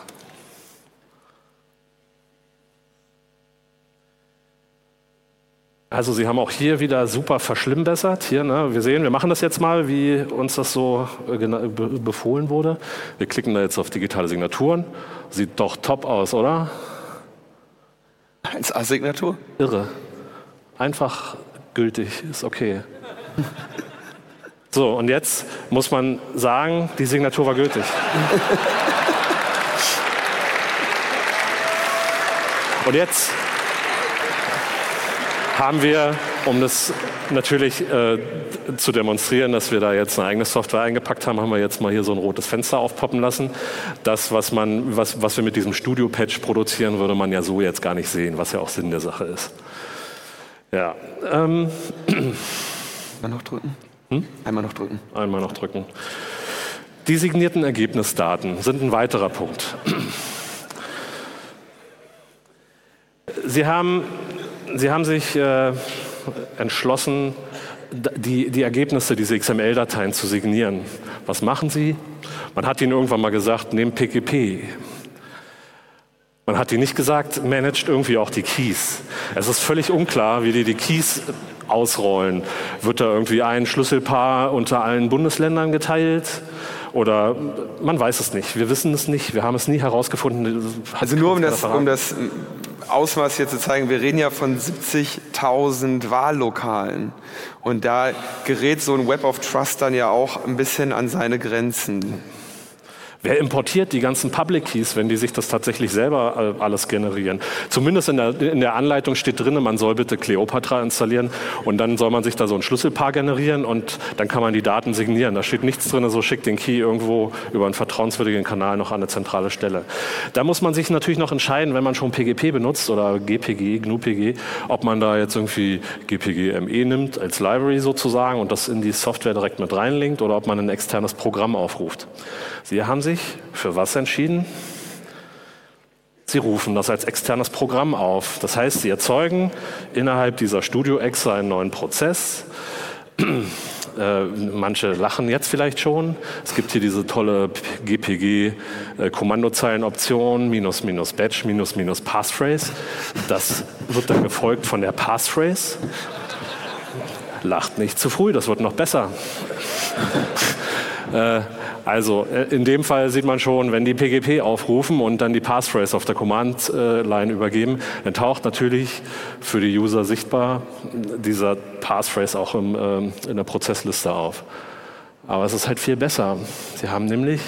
Also Sie haben auch hier wieder super verschlimmbessert. Hier, ne? Wir sehen, wir machen das jetzt mal, wie uns das so äh, befohlen wurde. Wir klicken da jetzt auf digitale Signaturen. Sieht doch top aus, oder? 1A-Signatur? Irre. Einfach gültig, ist okay. So, und jetzt muss man sagen, die Signatur war gültig. Und jetzt haben wir, um das natürlich äh, zu demonstrieren, dass wir da jetzt eine eigene Software eingepackt haben, haben wir jetzt mal hier so ein rotes Fenster aufpoppen lassen. Das, was, man, was, was wir mit diesem Studio-Patch produzieren, würde man ja so jetzt gar nicht sehen, was ja auch Sinn der Sache ist. Ja, ähm, Einmal noch drücken. Hm? Einmal noch drücken. einmal noch drücken. Die signierten Ergebnisdaten sind ein weiterer Punkt. Sie haben, Sie haben sich äh, entschlossen, die, die Ergebnisse dieser XML-Dateien zu signieren. Was machen Sie? Man hat Ihnen irgendwann mal gesagt, nehmt PGP. Man hat Ihnen nicht gesagt, managt irgendwie auch die Keys. Es ist völlig unklar, wie die die Keys ausrollen. Wird da irgendwie ein Schlüsselpaar unter allen Bundesländern geteilt? Oder man weiß es nicht. Wir wissen es nicht. Wir haben es nie herausgefunden. Also nur um das, um das Ausmaß hier zu zeigen, wir reden ja von 70.000 Wahllokalen. Und da gerät so ein Web of Trust dann ja auch ein bisschen an seine Grenzen. Wer importiert die ganzen Public Keys, wenn die sich das tatsächlich selber äh, alles generieren? Zumindest in der, in der Anleitung steht drin, man soll bitte Cleopatra installieren und dann soll man sich da so ein Schlüsselpaar generieren und dann kann man die Daten signieren. Da steht nichts drin, so schickt den Key irgendwo über einen vertrauenswürdigen Kanal noch an eine zentrale Stelle. Da muss man sich natürlich noch entscheiden, wenn man schon PGP benutzt oder GPG, GNU-PG, ob man da jetzt irgendwie GPG ME nimmt als Library sozusagen und das in die Software direkt mit reinlinkt oder ob man ein externes Programm aufruft. Sie haben sich für was entschieden? Sie rufen das als externes Programm auf. Das heißt, Sie erzeugen innerhalb dieser Studio-Exe einen neuen Prozess. <clears throat> Äh, manche lachen jetzt vielleicht schon. Es gibt hier diese tolle GPG-Kommandozeilenoption, minus, minus Batch, minus, minus Passphrase. Das wird dann gefolgt von der Passphrase. Lacht nicht zu früh, das wird noch besser. Äh, Also äh, in dem Fall sieht man schon, wenn die PGP aufrufen und dann die Passphrase auf der Command-Line übergeben, dann taucht natürlich für die User sichtbar dieser Passphrase auch im, ähm, in der Prozessliste auf. Aber es ist halt viel besser. Sie haben nämlich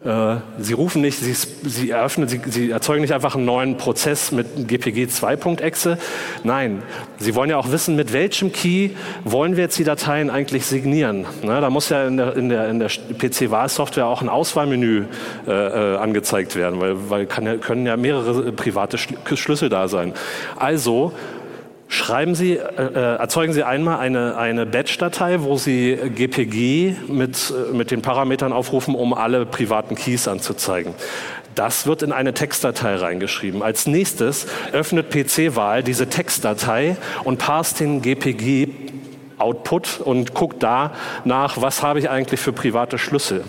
sie rufen nicht, sie, sie eröffnen, sie, sie, erzeugen nicht einfach einen neuen Prozess mit GPG 2.exe. Nein, sie wollen ja auch wissen, mit welchem Key wollen wir jetzt die Dateien eigentlich signieren. Na, da muss ja in der, in der, in der PC-Wahlsoftware auch ein Auswahlmenü äh, äh, angezeigt werden, weil, weil ja, können ja mehrere private Schlüssel da sein. Also Schreiben Sie, äh, äh, erzeugen Sie einmal eine, eine Batch-Datei, wo Sie GPG mit, äh, mit den Parametern aufrufen, um alle privaten Keys anzuzeigen. Das wird in eine Textdatei reingeschrieben. Als nächstes öffnet PC-Wahl diese Textdatei und passt den GPG Output und guckt da nach, was habe ich eigentlich für private Schlüssel.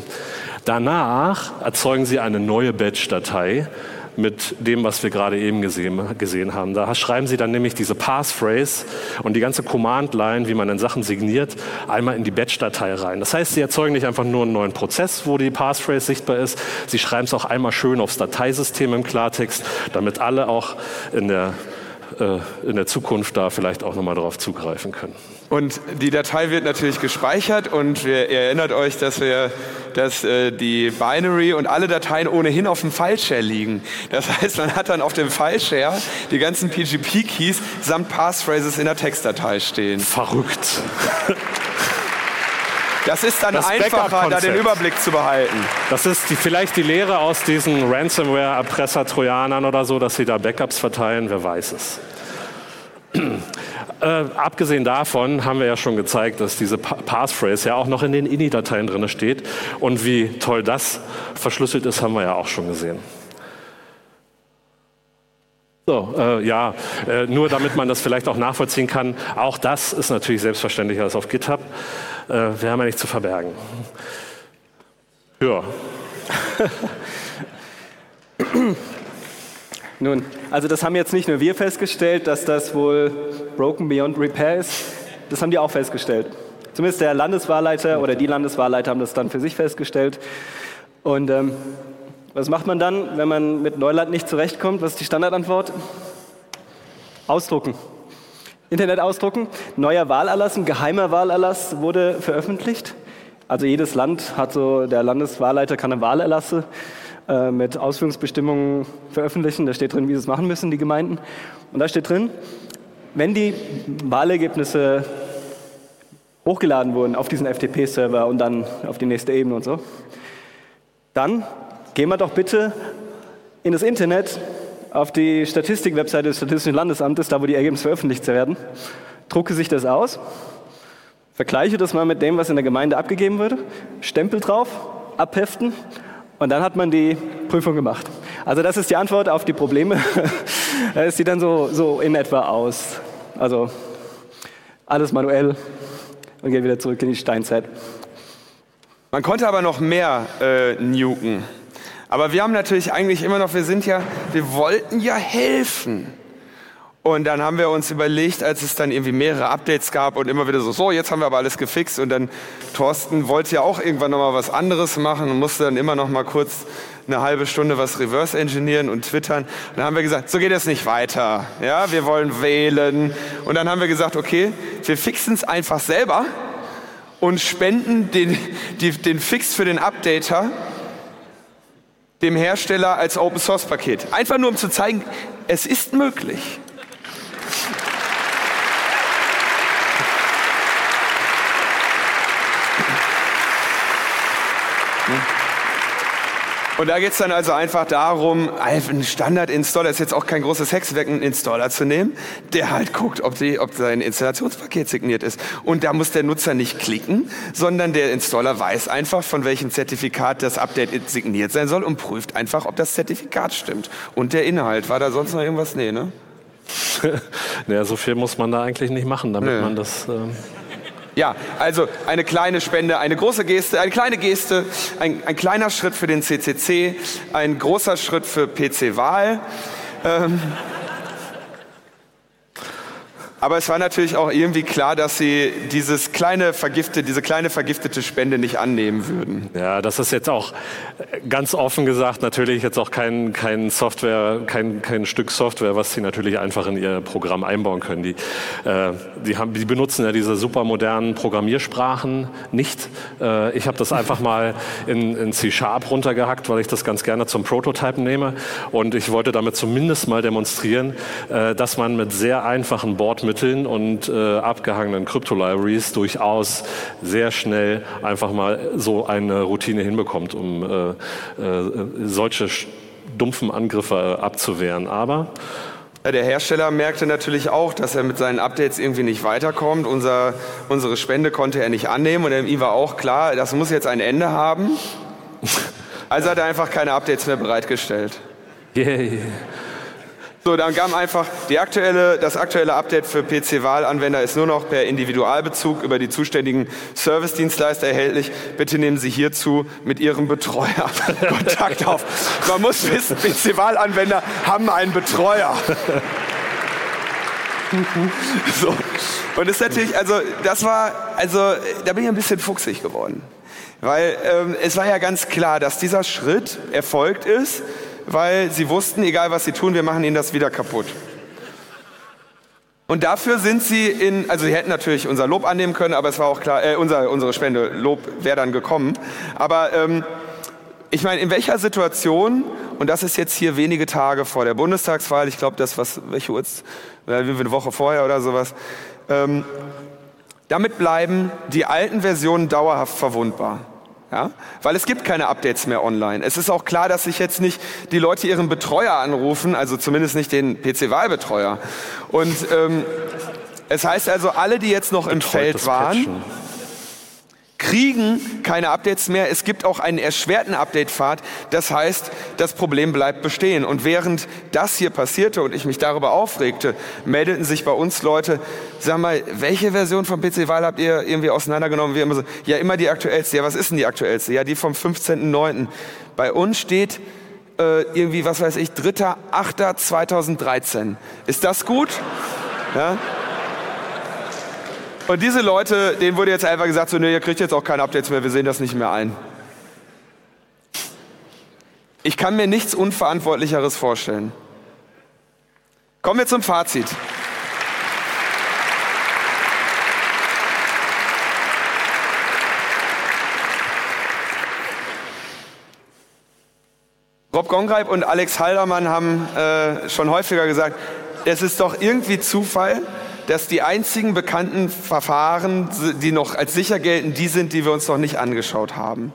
Danach erzeugen Sie eine neue Batch-Datei mit dem, was wir gerade eben gesehen, gesehen haben. Da schreiben Sie dann nämlich diese Passphrase und die ganze Command-Line, wie man dann Sachen signiert, einmal in die Batch-Datei rein. Das heißt, Sie erzeugen nicht einfach nur einen neuen Prozess, wo die Passphrase sichtbar ist, Sie schreiben es auch einmal schön aufs Dateisystem im Klartext, damit alle auch in der äh, in der Zukunft da vielleicht auch nochmal darauf zugreifen können. Und die Datei wird natürlich gespeichert und wir, ihr erinnert euch, dass wir, dass äh, die Binary und alle Dateien ohnehin auf dem Fileshare liegen. Das <laughs> heißt, man hat dann auf dem Fileshare die ganzen PGP-Keys samt Passphrases in der Textdatei stehen. Verrückt. <laughs> Das ist dann das einfacher, da den Überblick zu behalten. Das ist die, vielleicht die Lehre aus diesen Ransomware-Erpresser-Trojanern oder so, dass sie da Backups verteilen, wer weiß es. Äh, abgesehen davon haben wir ja schon gezeigt, dass diese Passphrase ja auch noch in den INI-Dateien drin steht. Und wie toll das verschlüsselt ist, haben wir ja auch schon gesehen. So, äh, ja, äh, nur damit man das vielleicht auch nachvollziehen kann. Auch das ist natürlich selbstverständlicher als auf GitHub. Äh, wir haben ja nichts zu verbergen. Ja. <laughs> Nun, also das haben jetzt nicht nur wir festgestellt, dass das wohl broken beyond repair ist, das haben die auch festgestellt. Zumindest der Landeswahlleiter oder die Landeswahlleiter haben das dann für sich festgestellt. Und ähm, was macht man dann, wenn man mit Neuland nicht zurechtkommt? Was ist die Standardantwort? Ausdrucken. Internet ausdrucken. Neuer Wahlerlass, ein geheimer Wahlerlass wurde veröffentlicht. Also jedes Land hat so, der Landeswahlleiter kann eine Wahlerlasse äh, mit Ausführungsbestimmungen veröffentlichen. Da steht drin, wie sie es machen müssen, die Gemeinden. Und da steht drin, wenn die Wahlergebnisse hochgeladen wurden auf diesen FTP-Server und dann auf die nächste Ebene und so, dann gehen wir doch bitte in das Internet auf die Statistik-Webseite des Statistischen Landesamtes, da wo die Ergebnisse veröffentlicht werden, drucke sich das aus, vergleiche das mal mit dem, was in der Gemeinde abgegeben wurde, Stempel drauf, abheften und dann hat man die Prüfung gemacht. Also das ist die Antwort auf die Probleme. <laughs> Es sieht dann so, so in etwa aus. Also alles manuell und geht wieder zurück in die Steinzeit. Man konnte aber noch mehr äh, nuken. Aber wir haben natürlich eigentlich immer noch, wir sind ja, wir wollten ja helfen. Und dann haben wir uns überlegt, als es dann irgendwie mehrere Updates gab und immer wieder so, so, jetzt haben wir aber alles gefixt und dann Thorsten wollte ja auch irgendwann nochmal was anderes machen und musste dann immer noch mal kurz eine halbe Stunde was reverse engineeren und twittern. Und dann haben wir gesagt, so geht es nicht weiter. Ja, wir wollen wählen. Und dann haben wir gesagt, okay, wir fixen es einfach selber und spenden den, die, den Fix für den Updater dem Hersteller als Open Source Paket. Einfach nur um zu zeigen, es ist möglich. Und da geht es dann also einfach darum, einen Standard-Installer ist jetzt auch kein großes Hexwerk, einen Installer zu nehmen, der halt guckt, ob, die, ob sein Installationspaket signiert ist. Und da muss der Nutzer nicht klicken, sondern der Installer weiß einfach, von welchem Zertifikat das Update signiert sein soll und prüft einfach, ob das Zertifikat stimmt. Und der Inhalt. War da sonst noch irgendwas? Nee, ne? <laughs> naja, so viel muss man da eigentlich nicht machen, damit nee. man das. Ähm ja, also eine kleine Spende, eine große Geste, eine kleine Geste, ein, ein kleiner Schritt für den CCC, ein großer Schritt für PC Wahl. Ähm, Aber es war natürlich auch irgendwie klar, dass sie dieses kleine vergiftete, diese kleine vergiftete Spende nicht annehmen würden. Ja, das ist jetzt auch ganz offen gesagt natürlich jetzt auch kein, kein Software, kein, kein Stück Software, was sie natürlich einfach in ihr Programm einbauen können. Die, äh, die, haben, die benutzen ja diese super modernen Programmiersprachen nicht. Äh, ich habe das einfach mal in, in C-Sharp runtergehackt, weil ich das ganz gerne zum Prototypen nehme. Und ich wollte damit zumindest mal demonstrieren, äh, dass man mit sehr einfachen Bord Hilfsmitteln und äh, abgehangenen Krypto-Libraries durchaus sehr schnell einfach mal so eine Routine hinbekommt, um äh, äh, solche dumpfen Angriffe abzuwehren. Aber der Hersteller merkte natürlich auch, dass er mit seinen Updates irgendwie nicht weiterkommt. Unser, unsere Spende konnte er nicht annehmen und ihm war auch klar, das muss jetzt ein Ende haben. <laughs> Also hat er einfach keine Updates mehr bereitgestellt. Yay. So, dann kam einfach die aktuelle, das aktuelle Update für PC-Wahlanwender ist nur noch per Individualbezug über die zuständigen Service-Dienstleister erhältlich. Bitte nehmen Sie hierzu mit Ihrem Betreuer <laughs> Kontakt auf. Man muss wissen, PC-Wahlanwender haben einen Betreuer. <laughs> so. Und das ist natürlich, also das war, also da bin ich ein bisschen fuchsig geworden. Weil ähm, es war ja ganz klar, dass dieser Schritt erfolgt ist weil sie wussten, egal was sie tun, wir machen ihnen das wieder kaputt. Und dafür sind sie in, also sie hätten natürlich unser Lob annehmen können, aber es war auch klar, äh, unser, unsere Spende, Lob wäre dann gekommen. Aber ähm, ich meine, in welcher Situation, und das ist jetzt hier wenige Tage vor der Bundestagswahl, ich glaube, das was, welche Uhr ist, eine Woche vorher oder sowas, ähm, damit bleiben die alten Versionen dauerhaft verwundbar. Ja? Weil es gibt keine Updates mehr online. Es ist auch klar, dass sich jetzt nicht die Leute ihren Betreuer anrufen, also zumindest nicht den PC-Wahlbetreuer. Und ähm, es heißt also, alle, die jetzt noch im Feld waren, Patchen kriegen keine Updates mehr. Es gibt auch einen erschwerten Update-Pfad. Das heißt, das Problem bleibt bestehen. Und während das hier passierte und ich mich darüber aufregte, meldeten sich bei uns Leute, sag mal, welche Version vom PC-Wahl habt ihr irgendwie auseinandergenommen? Wir immer so, ja, immer die aktuellste. Ja, was ist denn die aktuellste? Ja, die vom 15.09. Bei uns steht äh, irgendwie, was weiß ich, 3.8.2013. Ist das gut? Ja? Und diese Leute, denen wurde jetzt einfach gesagt, so, nee, ihr kriegt jetzt auch keine Updates mehr, wir sehen das nicht mehr ein. Ich kann mir nichts Unverantwortlicheres vorstellen. Kommen wir zum Fazit. Rob Gongreib und Alex Haldermann haben äh, schon häufiger gesagt, es ist doch irgendwie Zufall, dass die einzigen bekannten Verfahren, die noch als sicher gelten, die sind, die wir uns noch nicht angeschaut haben.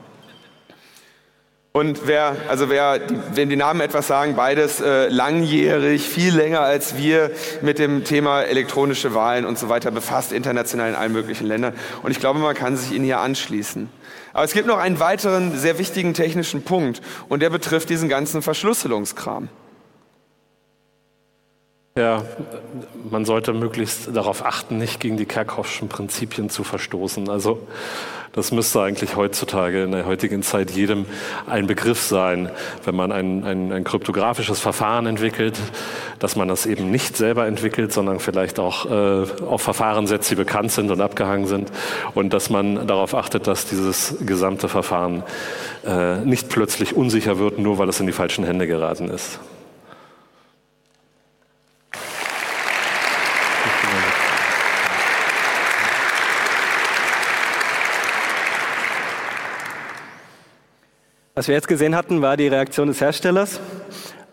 Und wer, also wer, wenn die Namen etwas sagen, beides äh, langjährig, viel länger als wir mit dem Thema elektronische Wahlen und so weiter befasst, international in allen möglichen Ländern. Und ich glaube, man kann sich ihnen hier anschließen. Aber es gibt noch einen weiteren sehr wichtigen technischen Punkt und der betrifft diesen ganzen Verschlüsselungskram. Ja, man sollte möglichst darauf achten, nicht gegen die Kerkhoffschen Prinzipien zu verstoßen. Also das müsste eigentlich heutzutage in der heutigen Zeit jedem ein Begriff sein, wenn man ein, ein, ein kryptografisches Verfahren entwickelt, dass man das eben nicht selber entwickelt, sondern vielleicht auch äh, auf Verfahren setzt, die bekannt sind und abgehangen sind und dass man darauf achtet, dass dieses gesamte Verfahren äh, nicht plötzlich unsicher wird, nur weil es in die falschen Hände geraten ist. Was wir jetzt gesehen hatten, war die Reaktion des Herstellers.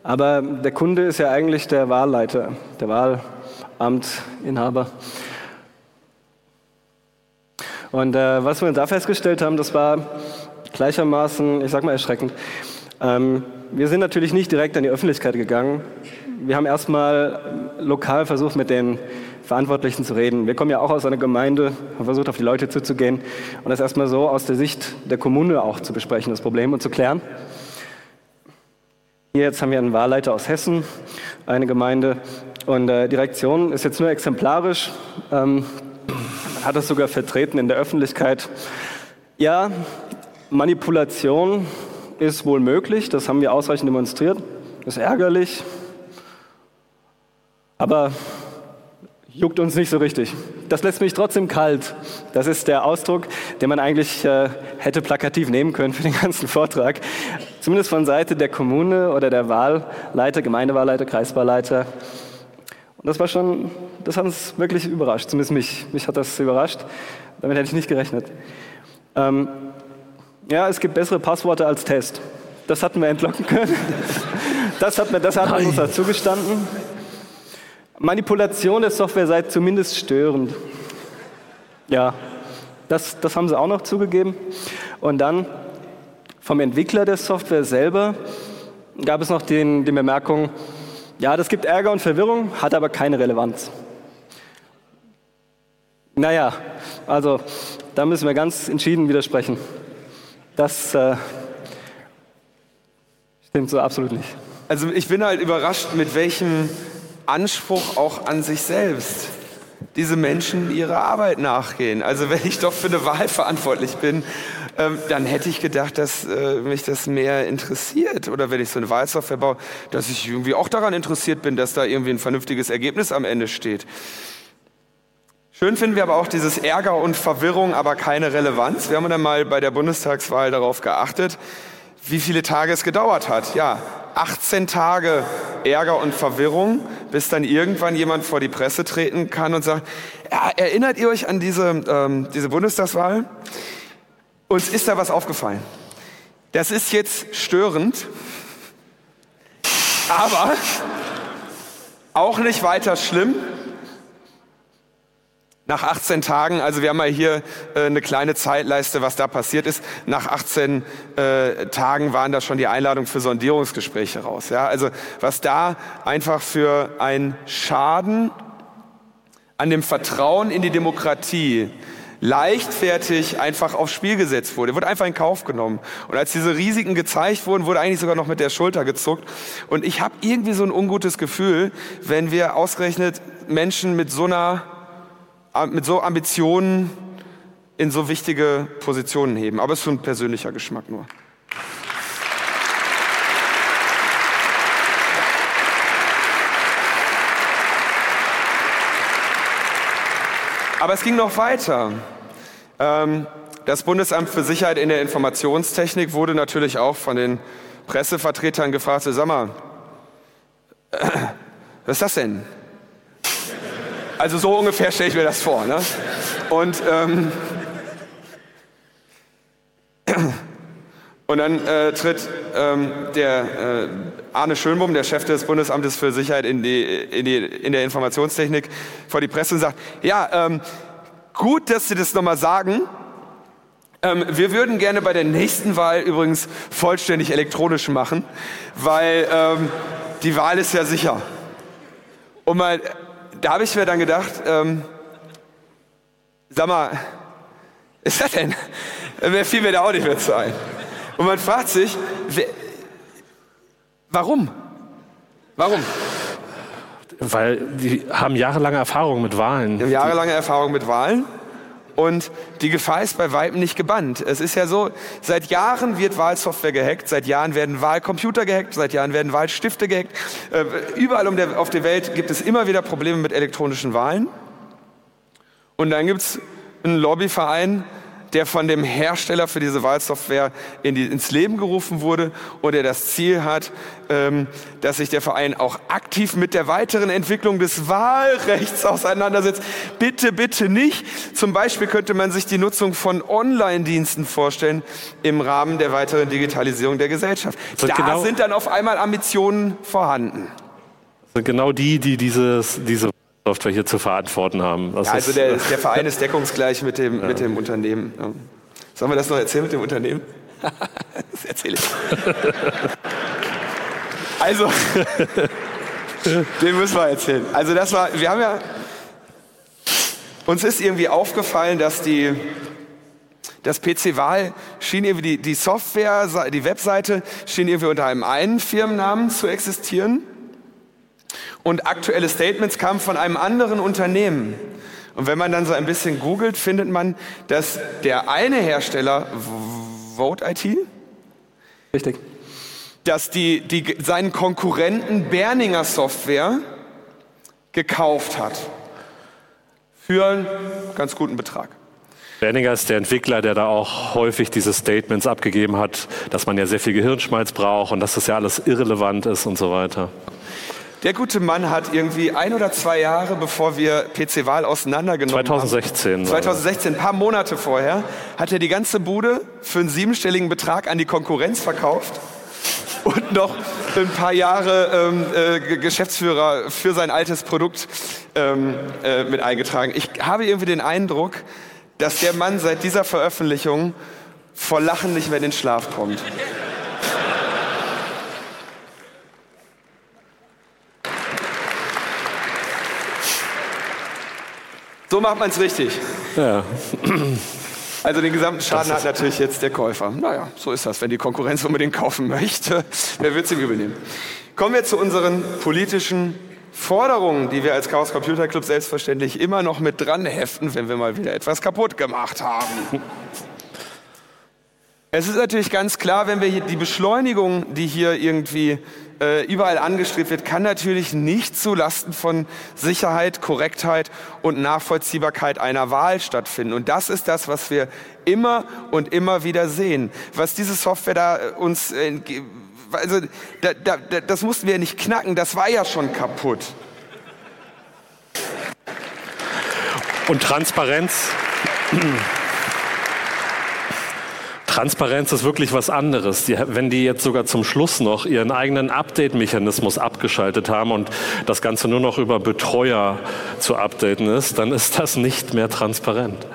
Aber der Kunde ist ja eigentlich der Wahlleiter, der Wahlamtinhaber. Und äh, was wir da festgestellt haben, das war gleichermaßen, ich sag mal, erschreckend. Ähm, wir sind natürlich nicht direkt an die Öffentlichkeit gegangen. Wir haben erstmal lokal versucht, mit den Verantwortlichen zu reden. Wir kommen ja auch aus einer Gemeinde, haben versucht, auf die Leute zuzugehen und das erstmal so aus der Sicht der Kommune auch zu besprechen, das Problem und zu klären. Hier jetzt haben wir einen Wahlleiter aus Hessen, eine Gemeinde und äh, die ist jetzt nur exemplarisch. Ähm, man hat das sogar vertreten in der Öffentlichkeit. Ja, Manipulation ist wohl möglich, das haben wir ausreichend demonstriert. Ist ärgerlich. Aber juckt uns nicht so richtig. Das lässt mich trotzdem kalt. Das ist der Ausdruck, den man eigentlich äh, hätte plakativ nehmen können für den ganzen Vortrag. Zumindest von Seite der Kommune oder der Wahlleiter, Gemeindewahlleiter, Kreiswahlleiter. Und das war schon, das hat uns wirklich überrascht. Zumindest mich, mich hat das überrascht. Damit hätte ich nicht gerechnet. Ähm, ja, es gibt bessere Passworte als Test. Das hatten wir entlocken können. Das hat, mir, das hat uns dazu gestanden. Manipulation der Software sei zumindest störend. Ja, das, das haben sie auch noch zugegeben. Und dann vom Entwickler der Software selber gab es noch den, die Bemerkung, ja, das gibt Ärger und Verwirrung, hat aber keine Relevanz. Naja, also da müssen wir ganz entschieden widersprechen. Das äh, stimmt so absolut nicht. Also ich bin halt überrascht, mit welchem Anspruch auch an sich selbst diese Menschen ihrer Arbeit nachgehen. Also wenn ich doch für eine Wahl verantwortlich bin, ähm, dann hätte ich gedacht, dass äh, mich das mehr interessiert. Oder wenn ich so eine Wahlsoftware baue, dass ich irgendwie auch daran interessiert bin, dass da irgendwie ein vernünftiges Ergebnis am Ende steht. Schön finden wir aber auch dieses Ärger und Verwirrung, aber keine Relevanz. Wir haben dann mal bei der Bundestagswahl darauf geachtet, wie viele Tage es gedauert hat. Ja, 18 Tage Ärger und Verwirrung, bis dann irgendwann jemand vor die Presse treten kann und sagt, erinnert ihr euch an diese, ähm, diese Bundestagswahl? Uns ist da was aufgefallen. Das ist jetzt störend, aber auch nicht weiter schlimm. Nach 18 Tagen, also wir haben mal hier äh, eine kleine Zeitleiste, was da passiert ist. Nach 18 äh, Tagen waren da schon die Einladungen für Sondierungsgespräche raus. Ja? Also was da einfach für ein Schaden an dem Vertrauen in die Demokratie leichtfertig einfach aufs Spiel gesetzt wurde. Wurde einfach in Kauf genommen. Und als diese Risiken gezeigt wurden, wurde eigentlich sogar noch mit der Schulter gezuckt. Und ich habe irgendwie so ein ungutes Gefühl, wenn wir ausgerechnet Menschen mit so einer mit so Ambitionen in so wichtige Positionen heben. Aber es ist so ein persönlicher Geschmack nur. Aber es ging noch weiter. Ähm, das Bundesamt für Sicherheit in der Informationstechnik wurde natürlich auch von den Pressevertretern gefragt, sag mal, <clears throat> was ist das denn? Also so ungefähr stelle ich mir das vor. Ne? Und, ähm, und dann äh, tritt ähm, der äh, Arne Schönbohm, der Chef des Bundesamtes für Sicherheit in, die, in, die, in der Informationstechnik, vor die Presse und sagt, ja, ähm, gut, dass Sie das nochmal sagen. Ähm, wir würden gerne bei der nächsten Wahl übrigens vollständig elektronisch machen, weil ähm, die Wahl ist ja sicher. Und mal da habe ich mir dann gedacht, ähm, sag mal, <laughs> ist das denn? Wer fiel mir da auch nicht mehr zu ein. Und man fragt sich, wer, warum? Warum? Weil die haben jahrelange Erfahrung mit Wahlen. Die haben jahrelange Erfahrung mit Wahlen. Und die Gefahr ist bei Weitem nicht gebannt. Es ist ja so, seit Jahren wird Wahlsoftware gehackt, seit Jahren werden Wahlcomputer gehackt, seit Jahren werden Wahlstifte gehackt. Äh, überall um der, auf der Welt gibt es immer wieder Probleme mit elektronischen Wahlen. Und dann gibt es einen Lobbyverein, der von dem Hersteller für diese Wahlsoftware in die, ins Leben gerufen wurde und der das Ziel hat, ähm, dass sich der Verein auch aktiv mit der weiteren Entwicklung des Wahlrechts auseinandersetzt. Bitte, bitte nicht. Zum Beispiel könnte man sich die Nutzung von Online-Diensten vorstellen im Rahmen der weiteren Digitalisierung der Gesellschaft. Da genau sind dann auf einmal Ambitionen vorhanden. Sind genau die, die dieses, diese Software hier zu verantworten haben. Ja, also der, <laughs> der, Verein ist deckungsgleich mit dem, ja. mit dem Unternehmen. Ja. Sollen wir das noch erzählen mit dem Unternehmen? <laughs> das erzähle ich. also, <laughs> den müssen wir erzählen. Also das war, wir haben ja, uns ist irgendwie aufgefallen, dass die, das PC-Wahl schien irgendwie, die, die Software, die Webseite schien irgendwie unter einem einen Firmennamen zu existieren und aktuelle Statements kamen von einem anderen Unternehmen. Und wenn man dann so ein bisschen googelt, findet man, dass der eine Hersteller, Vote IT, Richtig. dass die, die seinen Konkurrenten Berninger Software gekauft hat. für einen ganz guten Betrag. Berninger ist der Entwickler, der da auch häufig diese Statements abgegeben hat, dass man ja sehr viel Gehirnschmalz braucht und dass das ja alles irrelevant ist und so weiter. Der gute Mann hat irgendwie ein oder zwei Jahre, bevor wir PC-Wahl auseinandergenommen 2016. haben, 2016, ein paar Monate vorher, hat er die ganze Bude für einen siebenstelligen Betrag an die Konkurrenz verkauft und noch ein paar Jahre ähm, äh, Geschäftsführer für sein altes Produkt ähm, äh, mit eingetragen. Ich habe irgendwie den Eindruck, dass der Mann seit dieser Veröffentlichung vor Lachen nicht mehr in den Schlaf kommt. So macht man es richtig. Ja. <clears throat> Also den gesamten Schaden hat natürlich jetzt der Käufer. Naja, so ist das. Wenn die Konkurrenz unbedingt kaufen möchte, <laughs> wer wird es ihm übernehmen? Kommen wir zu unseren politischen Forderungen, die wir als Chaos Computer Club selbstverständlich immer noch mit dran heften, wenn wir mal wieder etwas kaputt gemacht haben. Es ist natürlich ganz klar, wenn wir hier die Beschleunigung, die hier irgendwie äh, überall angestrebt wird, kann natürlich nicht zulasten von Sicherheit, Korrektheit und Nachvollziehbarkeit einer Wahl stattfinden. Und das ist das, was wir immer und immer wieder sehen. Was diese Software da äh, uns, äh, also da, da, das mussten wir nicht knacken, das war ja schon kaputt. Und Transparenz. Transparenz ist wirklich was anderes. Die, wenn die jetzt sogar zum Schluss noch ihren eigenen Update-Mechanismus abgeschaltet haben und das Ganze nur noch über Betreuer zu updaten ist, dann ist das nicht mehr transparent.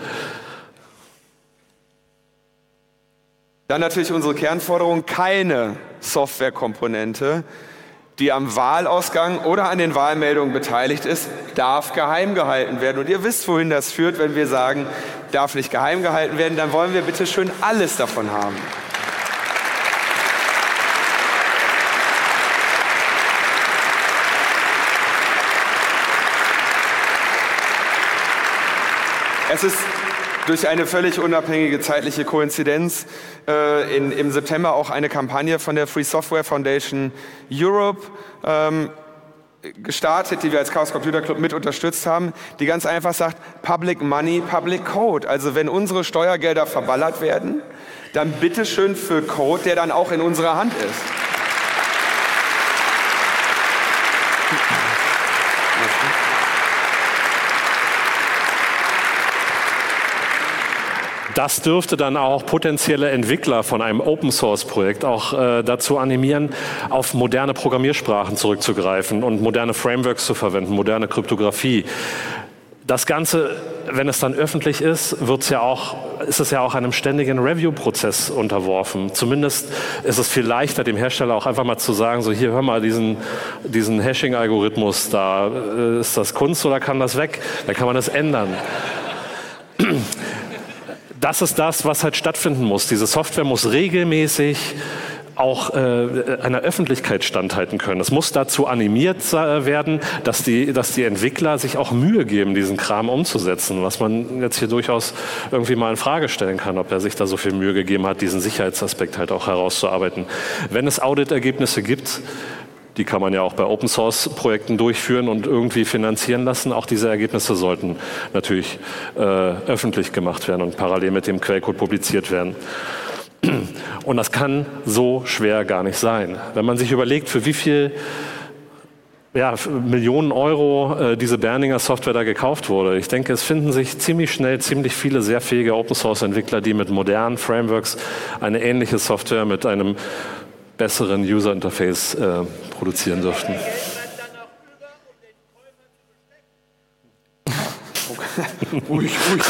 Dann natürlich unsere Kernforderung, keine Softwarekomponente, die am Wahlausgang oder an den Wahlmeldungen beteiligt ist, darf geheim gehalten werden. Und ihr wisst, wohin das führt, wenn wir sagen, darf nicht geheim gehalten werden, dann wollen wir bitte schön alles davon haben. Es ist durch eine völlig unabhängige zeitliche Koinzidenz äh, in, im September auch eine Kampagne von der Free Software Foundation Europe ähm, gestartet, die wir als Chaos Computer Club mit unterstützt haben, die ganz einfach sagt, Public Money, Public Code. Also wenn unsere Steuergelder verballert werden, dann bitteschön für Code, der dann auch in unserer Hand ist. Das dürfte dann auch potenzielle Entwickler von einem Open-Source-Projekt auch äh, dazu animieren, auf moderne Programmiersprachen zurückzugreifen und moderne Frameworks zu verwenden, moderne Kryptographie. Das Ganze, wenn es dann öffentlich ist, wird's ja auch, ist es ja auch einem ständigen Review-Prozess unterworfen. Zumindest ist es viel leichter, dem Hersteller auch einfach mal zu sagen, so hier, hör mal, diesen, diesen Hashing-Algorithmus, da äh, ist das Kunst oder kann das weg? Da kann man das ändern das ist das, was halt stattfinden muss. Diese Software muss regelmäßig auch äh, einer Öffentlichkeit standhalten können. Es muss dazu animiert werden, dass die, dass die Entwickler sich auch Mühe geben, diesen Kram umzusetzen, was man jetzt hier durchaus irgendwie mal in Frage stellen kann, ob er sich da so viel Mühe gegeben hat, diesen Sicherheitsaspekt halt auch herauszuarbeiten. Wenn es Auditergebnisse gibt, die kann man ja auch bei Open Source Projekten durchführen und irgendwie finanzieren lassen. Auch diese Ergebnisse sollten natürlich äh, öffentlich gemacht werden und parallel mit dem Quellcode publiziert werden. Und das kann so schwer gar nicht sein. Wenn man sich überlegt, für wie viel ja, Millionen Euro äh, diese Berninger Software da gekauft wurde. Ich denke, es finden sich ziemlich schnell ziemlich viele sehr fähige Open Source Entwickler, die mit modernen Frameworks eine ähnliche Software mit einem besseren User Interface äh, produzieren dürften. Ruhig, ruhig.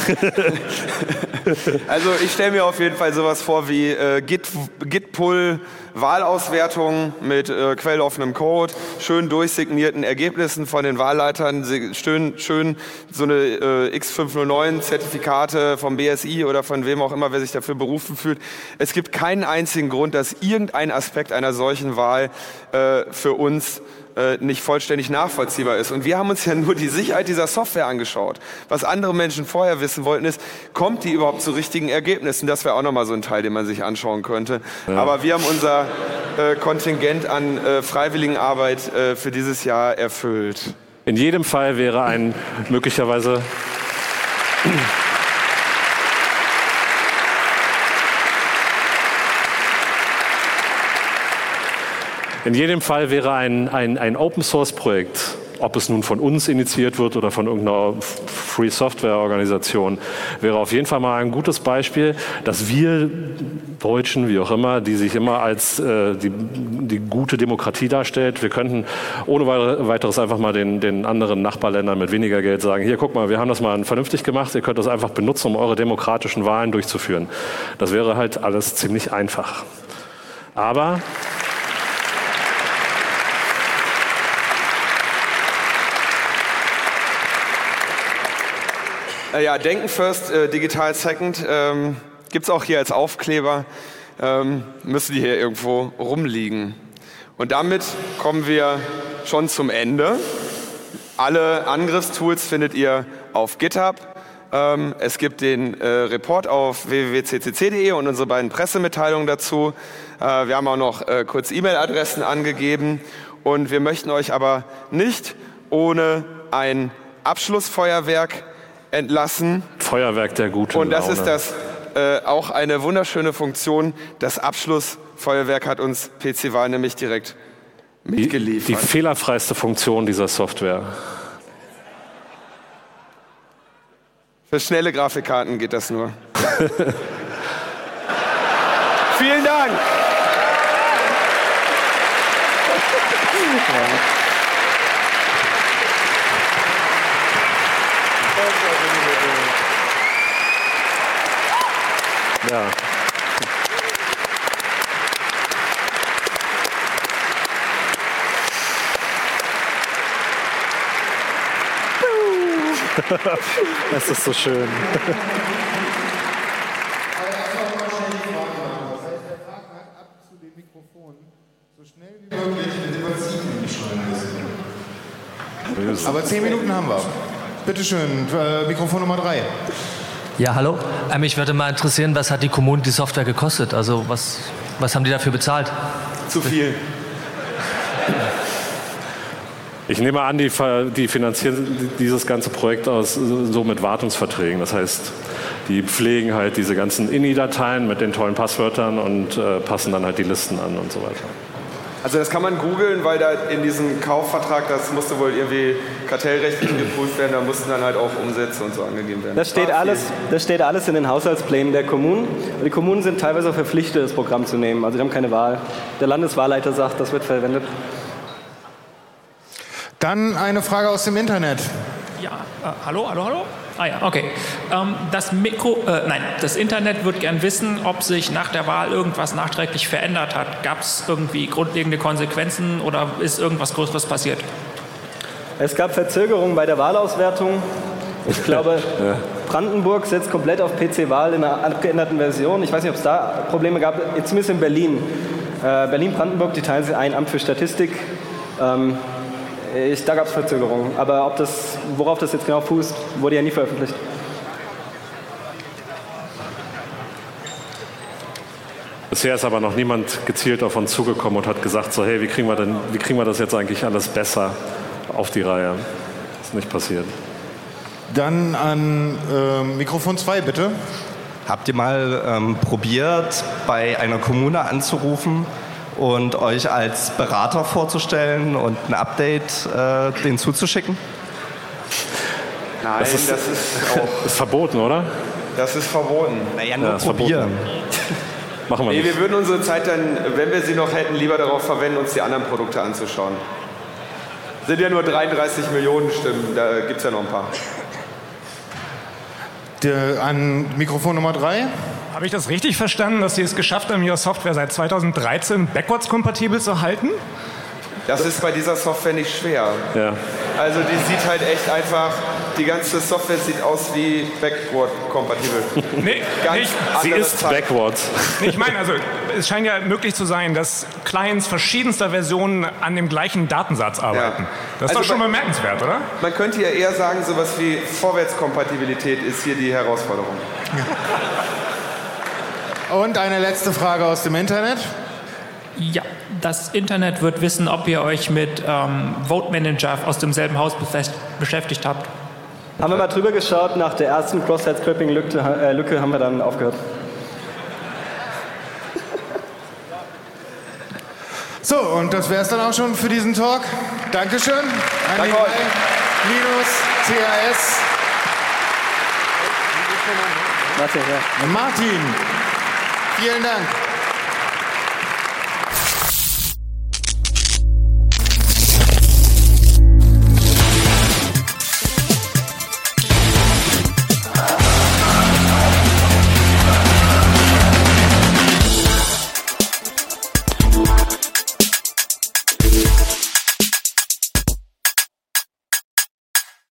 also ich stelle mir auf jeden Fall sowas vor wie äh, Git, Git-Pull, Wahlauswertung mit äh, quelloffenem Code, schön durchsignierten Ergebnissen von den Wahlleitern, schön, schön so eine äh, X509-Zertifikate vom BSI oder von wem auch immer, wer sich dafür berufen fühlt. Es gibt keinen einzigen Grund, dass irgendein Aspekt einer solchen Wahl äh, für uns äh, nicht vollständig nachvollziehbar ist. Und wir haben uns ja nur die Sicherheit dieser Software angeschaut. Was andere Menschen vorher wissen wollten, ist, kommt die überhaupt zu richtigen Ergebnissen? Das wäre auch nochmal so ein Teil, den man sich anschauen könnte. Ja. Aber wir haben unser äh, Kontingent an äh, Freiwilligenarbeit äh, für dieses Jahr erfüllt. In jedem Fall wäre ein möglicherweise In jedem Fall wäre ein, ein, ein Open-Source-Projekt, ob es nun von uns initiiert wird oder von irgendeiner Free Software-Organisation, wäre auf jeden Fall mal ein gutes Beispiel, dass wir Deutschen, wie auch immer, die sich immer als äh, die, die gute Demokratie darstellt, wir könnten ohne weiteres einfach mal den, den anderen Nachbarländern mit weniger Geld sagen, hier guck mal, wir haben das mal vernünftig gemacht, ihr könnt das einfach benutzen, um eure demokratischen Wahlen durchzuführen. Das wäre halt alles ziemlich einfach. Aber Äh, ja, Denken First, äh, Digital Second ähm, gibt es auch hier als Aufkleber. Ähm, müssen die hier irgendwo rumliegen. Und damit kommen wir schon zum Ende. Alle Angriffstools findet ihr auf GitHub. Ähm, es gibt den äh, Report auf www.ccc.de und unsere beiden Pressemitteilungen dazu. Äh, wir haben auch noch äh, kurz E-Mail-Adressen angegeben. Und wir möchten euch aber nicht ohne ein Abschlussfeuerwerk entlassen. Feuerwerk der guten Und das Laune. ist das äh, auch eine wunderschöne Funktion. Das Abschlussfeuerwerk hat uns PC-Wahl nämlich direkt mitgeliefert. Die, die fehlerfreiste Funktion dieser Software. Für schnelle Grafikkarten geht das nur. <laughs> Vielen Dank. Ja. <laughs> Das ist so schön. Aber zehn Minuten haben wir. Bitte schön, äh, Mikrofon Nummer drei. Ja, hallo. Ähm, mich würde mal interessieren, was hat die Kommune die Software gekostet? Also was, was haben die dafür bezahlt? Zu viel. Ich nehme an, die, die finanzieren dieses ganze Projekt aus so mit Wartungsverträgen. Das heißt, die pflegen halt diese ganzen INI-Dateien mit den tollen Passwörtern und äh, passen dann halt die Listen an und so weiter. Also das kann man googeln, weil da in diesem Kaufvertrag, das musste wohl irgendwie kartellrechtlich <clears throat> geprüft werden, da mussten dann halt auch Umsätze und so angegeben werden. Das steht, alles, das steht alles in den Haushaltsplänen der Kommunen. Die Kommunen sind teilweise auch verpflichtet, das Programm zu nehmen. Also die haben keine Wahl. Der Landeswahlleiter sagt, das wird verwendet. Dann eine Frage aus dem Internet. Ja, äh, hallo, hallo, hallo. Ah ja, okay. Ähm, das Mikro, äh, nein, das Internet wird gern wissen, ob sich nach der Wahl irgendwas nachträglich verändert hat. Gab es irgendwie grundlegende Konsequenzen oder ist irgendwas Größeres passiert? Es gab Verzögerungen bei der Wahlauswertung. Ich glaube, <laughs> ja. Brandenburg setzt komplett auf PC-Wahl in einer abgeänderten Version. Ich weiß nicht, ob es da Probleme gab, zumindest in Berlin. Äh, Berlin-Brandenburg, die teilen sich ein Amt für Statistik. Ähm, ich, da gab es Verzögerungen. Aber ob das, worauf das jetzt genau fußt, wurde ja nie veröffentlicht. Bisher ist aber noch niemand gezielt auf uns zugekommen und hat gesagt, so hey, wie kriegen wir, denn, wie kriegen wir das jetzt eigentlich alles besser auf die Reihe? Das ist nicht passiert. Dann an äh, Mikrofon 2 bitte. Habt ihr mal ähm, probiert, bei einer Kommune anzurufen und euch als Berater vorzustellen und ein Update äh, denen zuzuschicken? Nein, das ist, das ist <laughs> auch. ist verboten, oder? Das ist verboten. Naja, nur ja, probieren. <laughs> Machen wir nee, nicht. wir würden unsere Zeit dann, wenn wir sie noch hätten, lieber darauf verwenden, uns die anderen Produkte anzuschauen. Sind ja nur 33 Millionen Stimmen, da gibt es ja noch ein paar. Der, an Mikrofon Nummer 3. Habe ich das richtig verstanden, dass Sie es geschafft haben, Ihre Software seit 2013 backwards-kompatibel zu halten? Das ist bei dieser Software nicht schwer. Ja. Also die sieht halt echt einfach, die ganze Software sieht aus wie backward-kompatibel. <laughs> Nee, nicht. Sie ist Zeit. backwards. Nee, ich meine, also es scheint ja möglich zu sein, dass Clients verschiedenster Versionen an dem gleichen Datensatz arbeiten. Ja. Das ist Also doch schon bei- bemerkenswert, oder? Man könnte ja eher sagen, sowas wie Vorwärtskompatibilität ist hier die Herausforderung. Und eine letzte Frage aus dem Internet. Ja, das Internet wird wissen, ob ihr euch mit ähm, Vote Manager aus demselben Haus beschäftigt habt. Haben wir mal drüber geschaut, nach der ersten Cross-Site-Scraping-Lücke äh, Lücke haben wir dann aufgehört. So, und das wäre es dann auch schon für diesen Talk. Dankeschön. An Danke euch. Linus, CAS Warte, ja. Martin. Vielen Dank.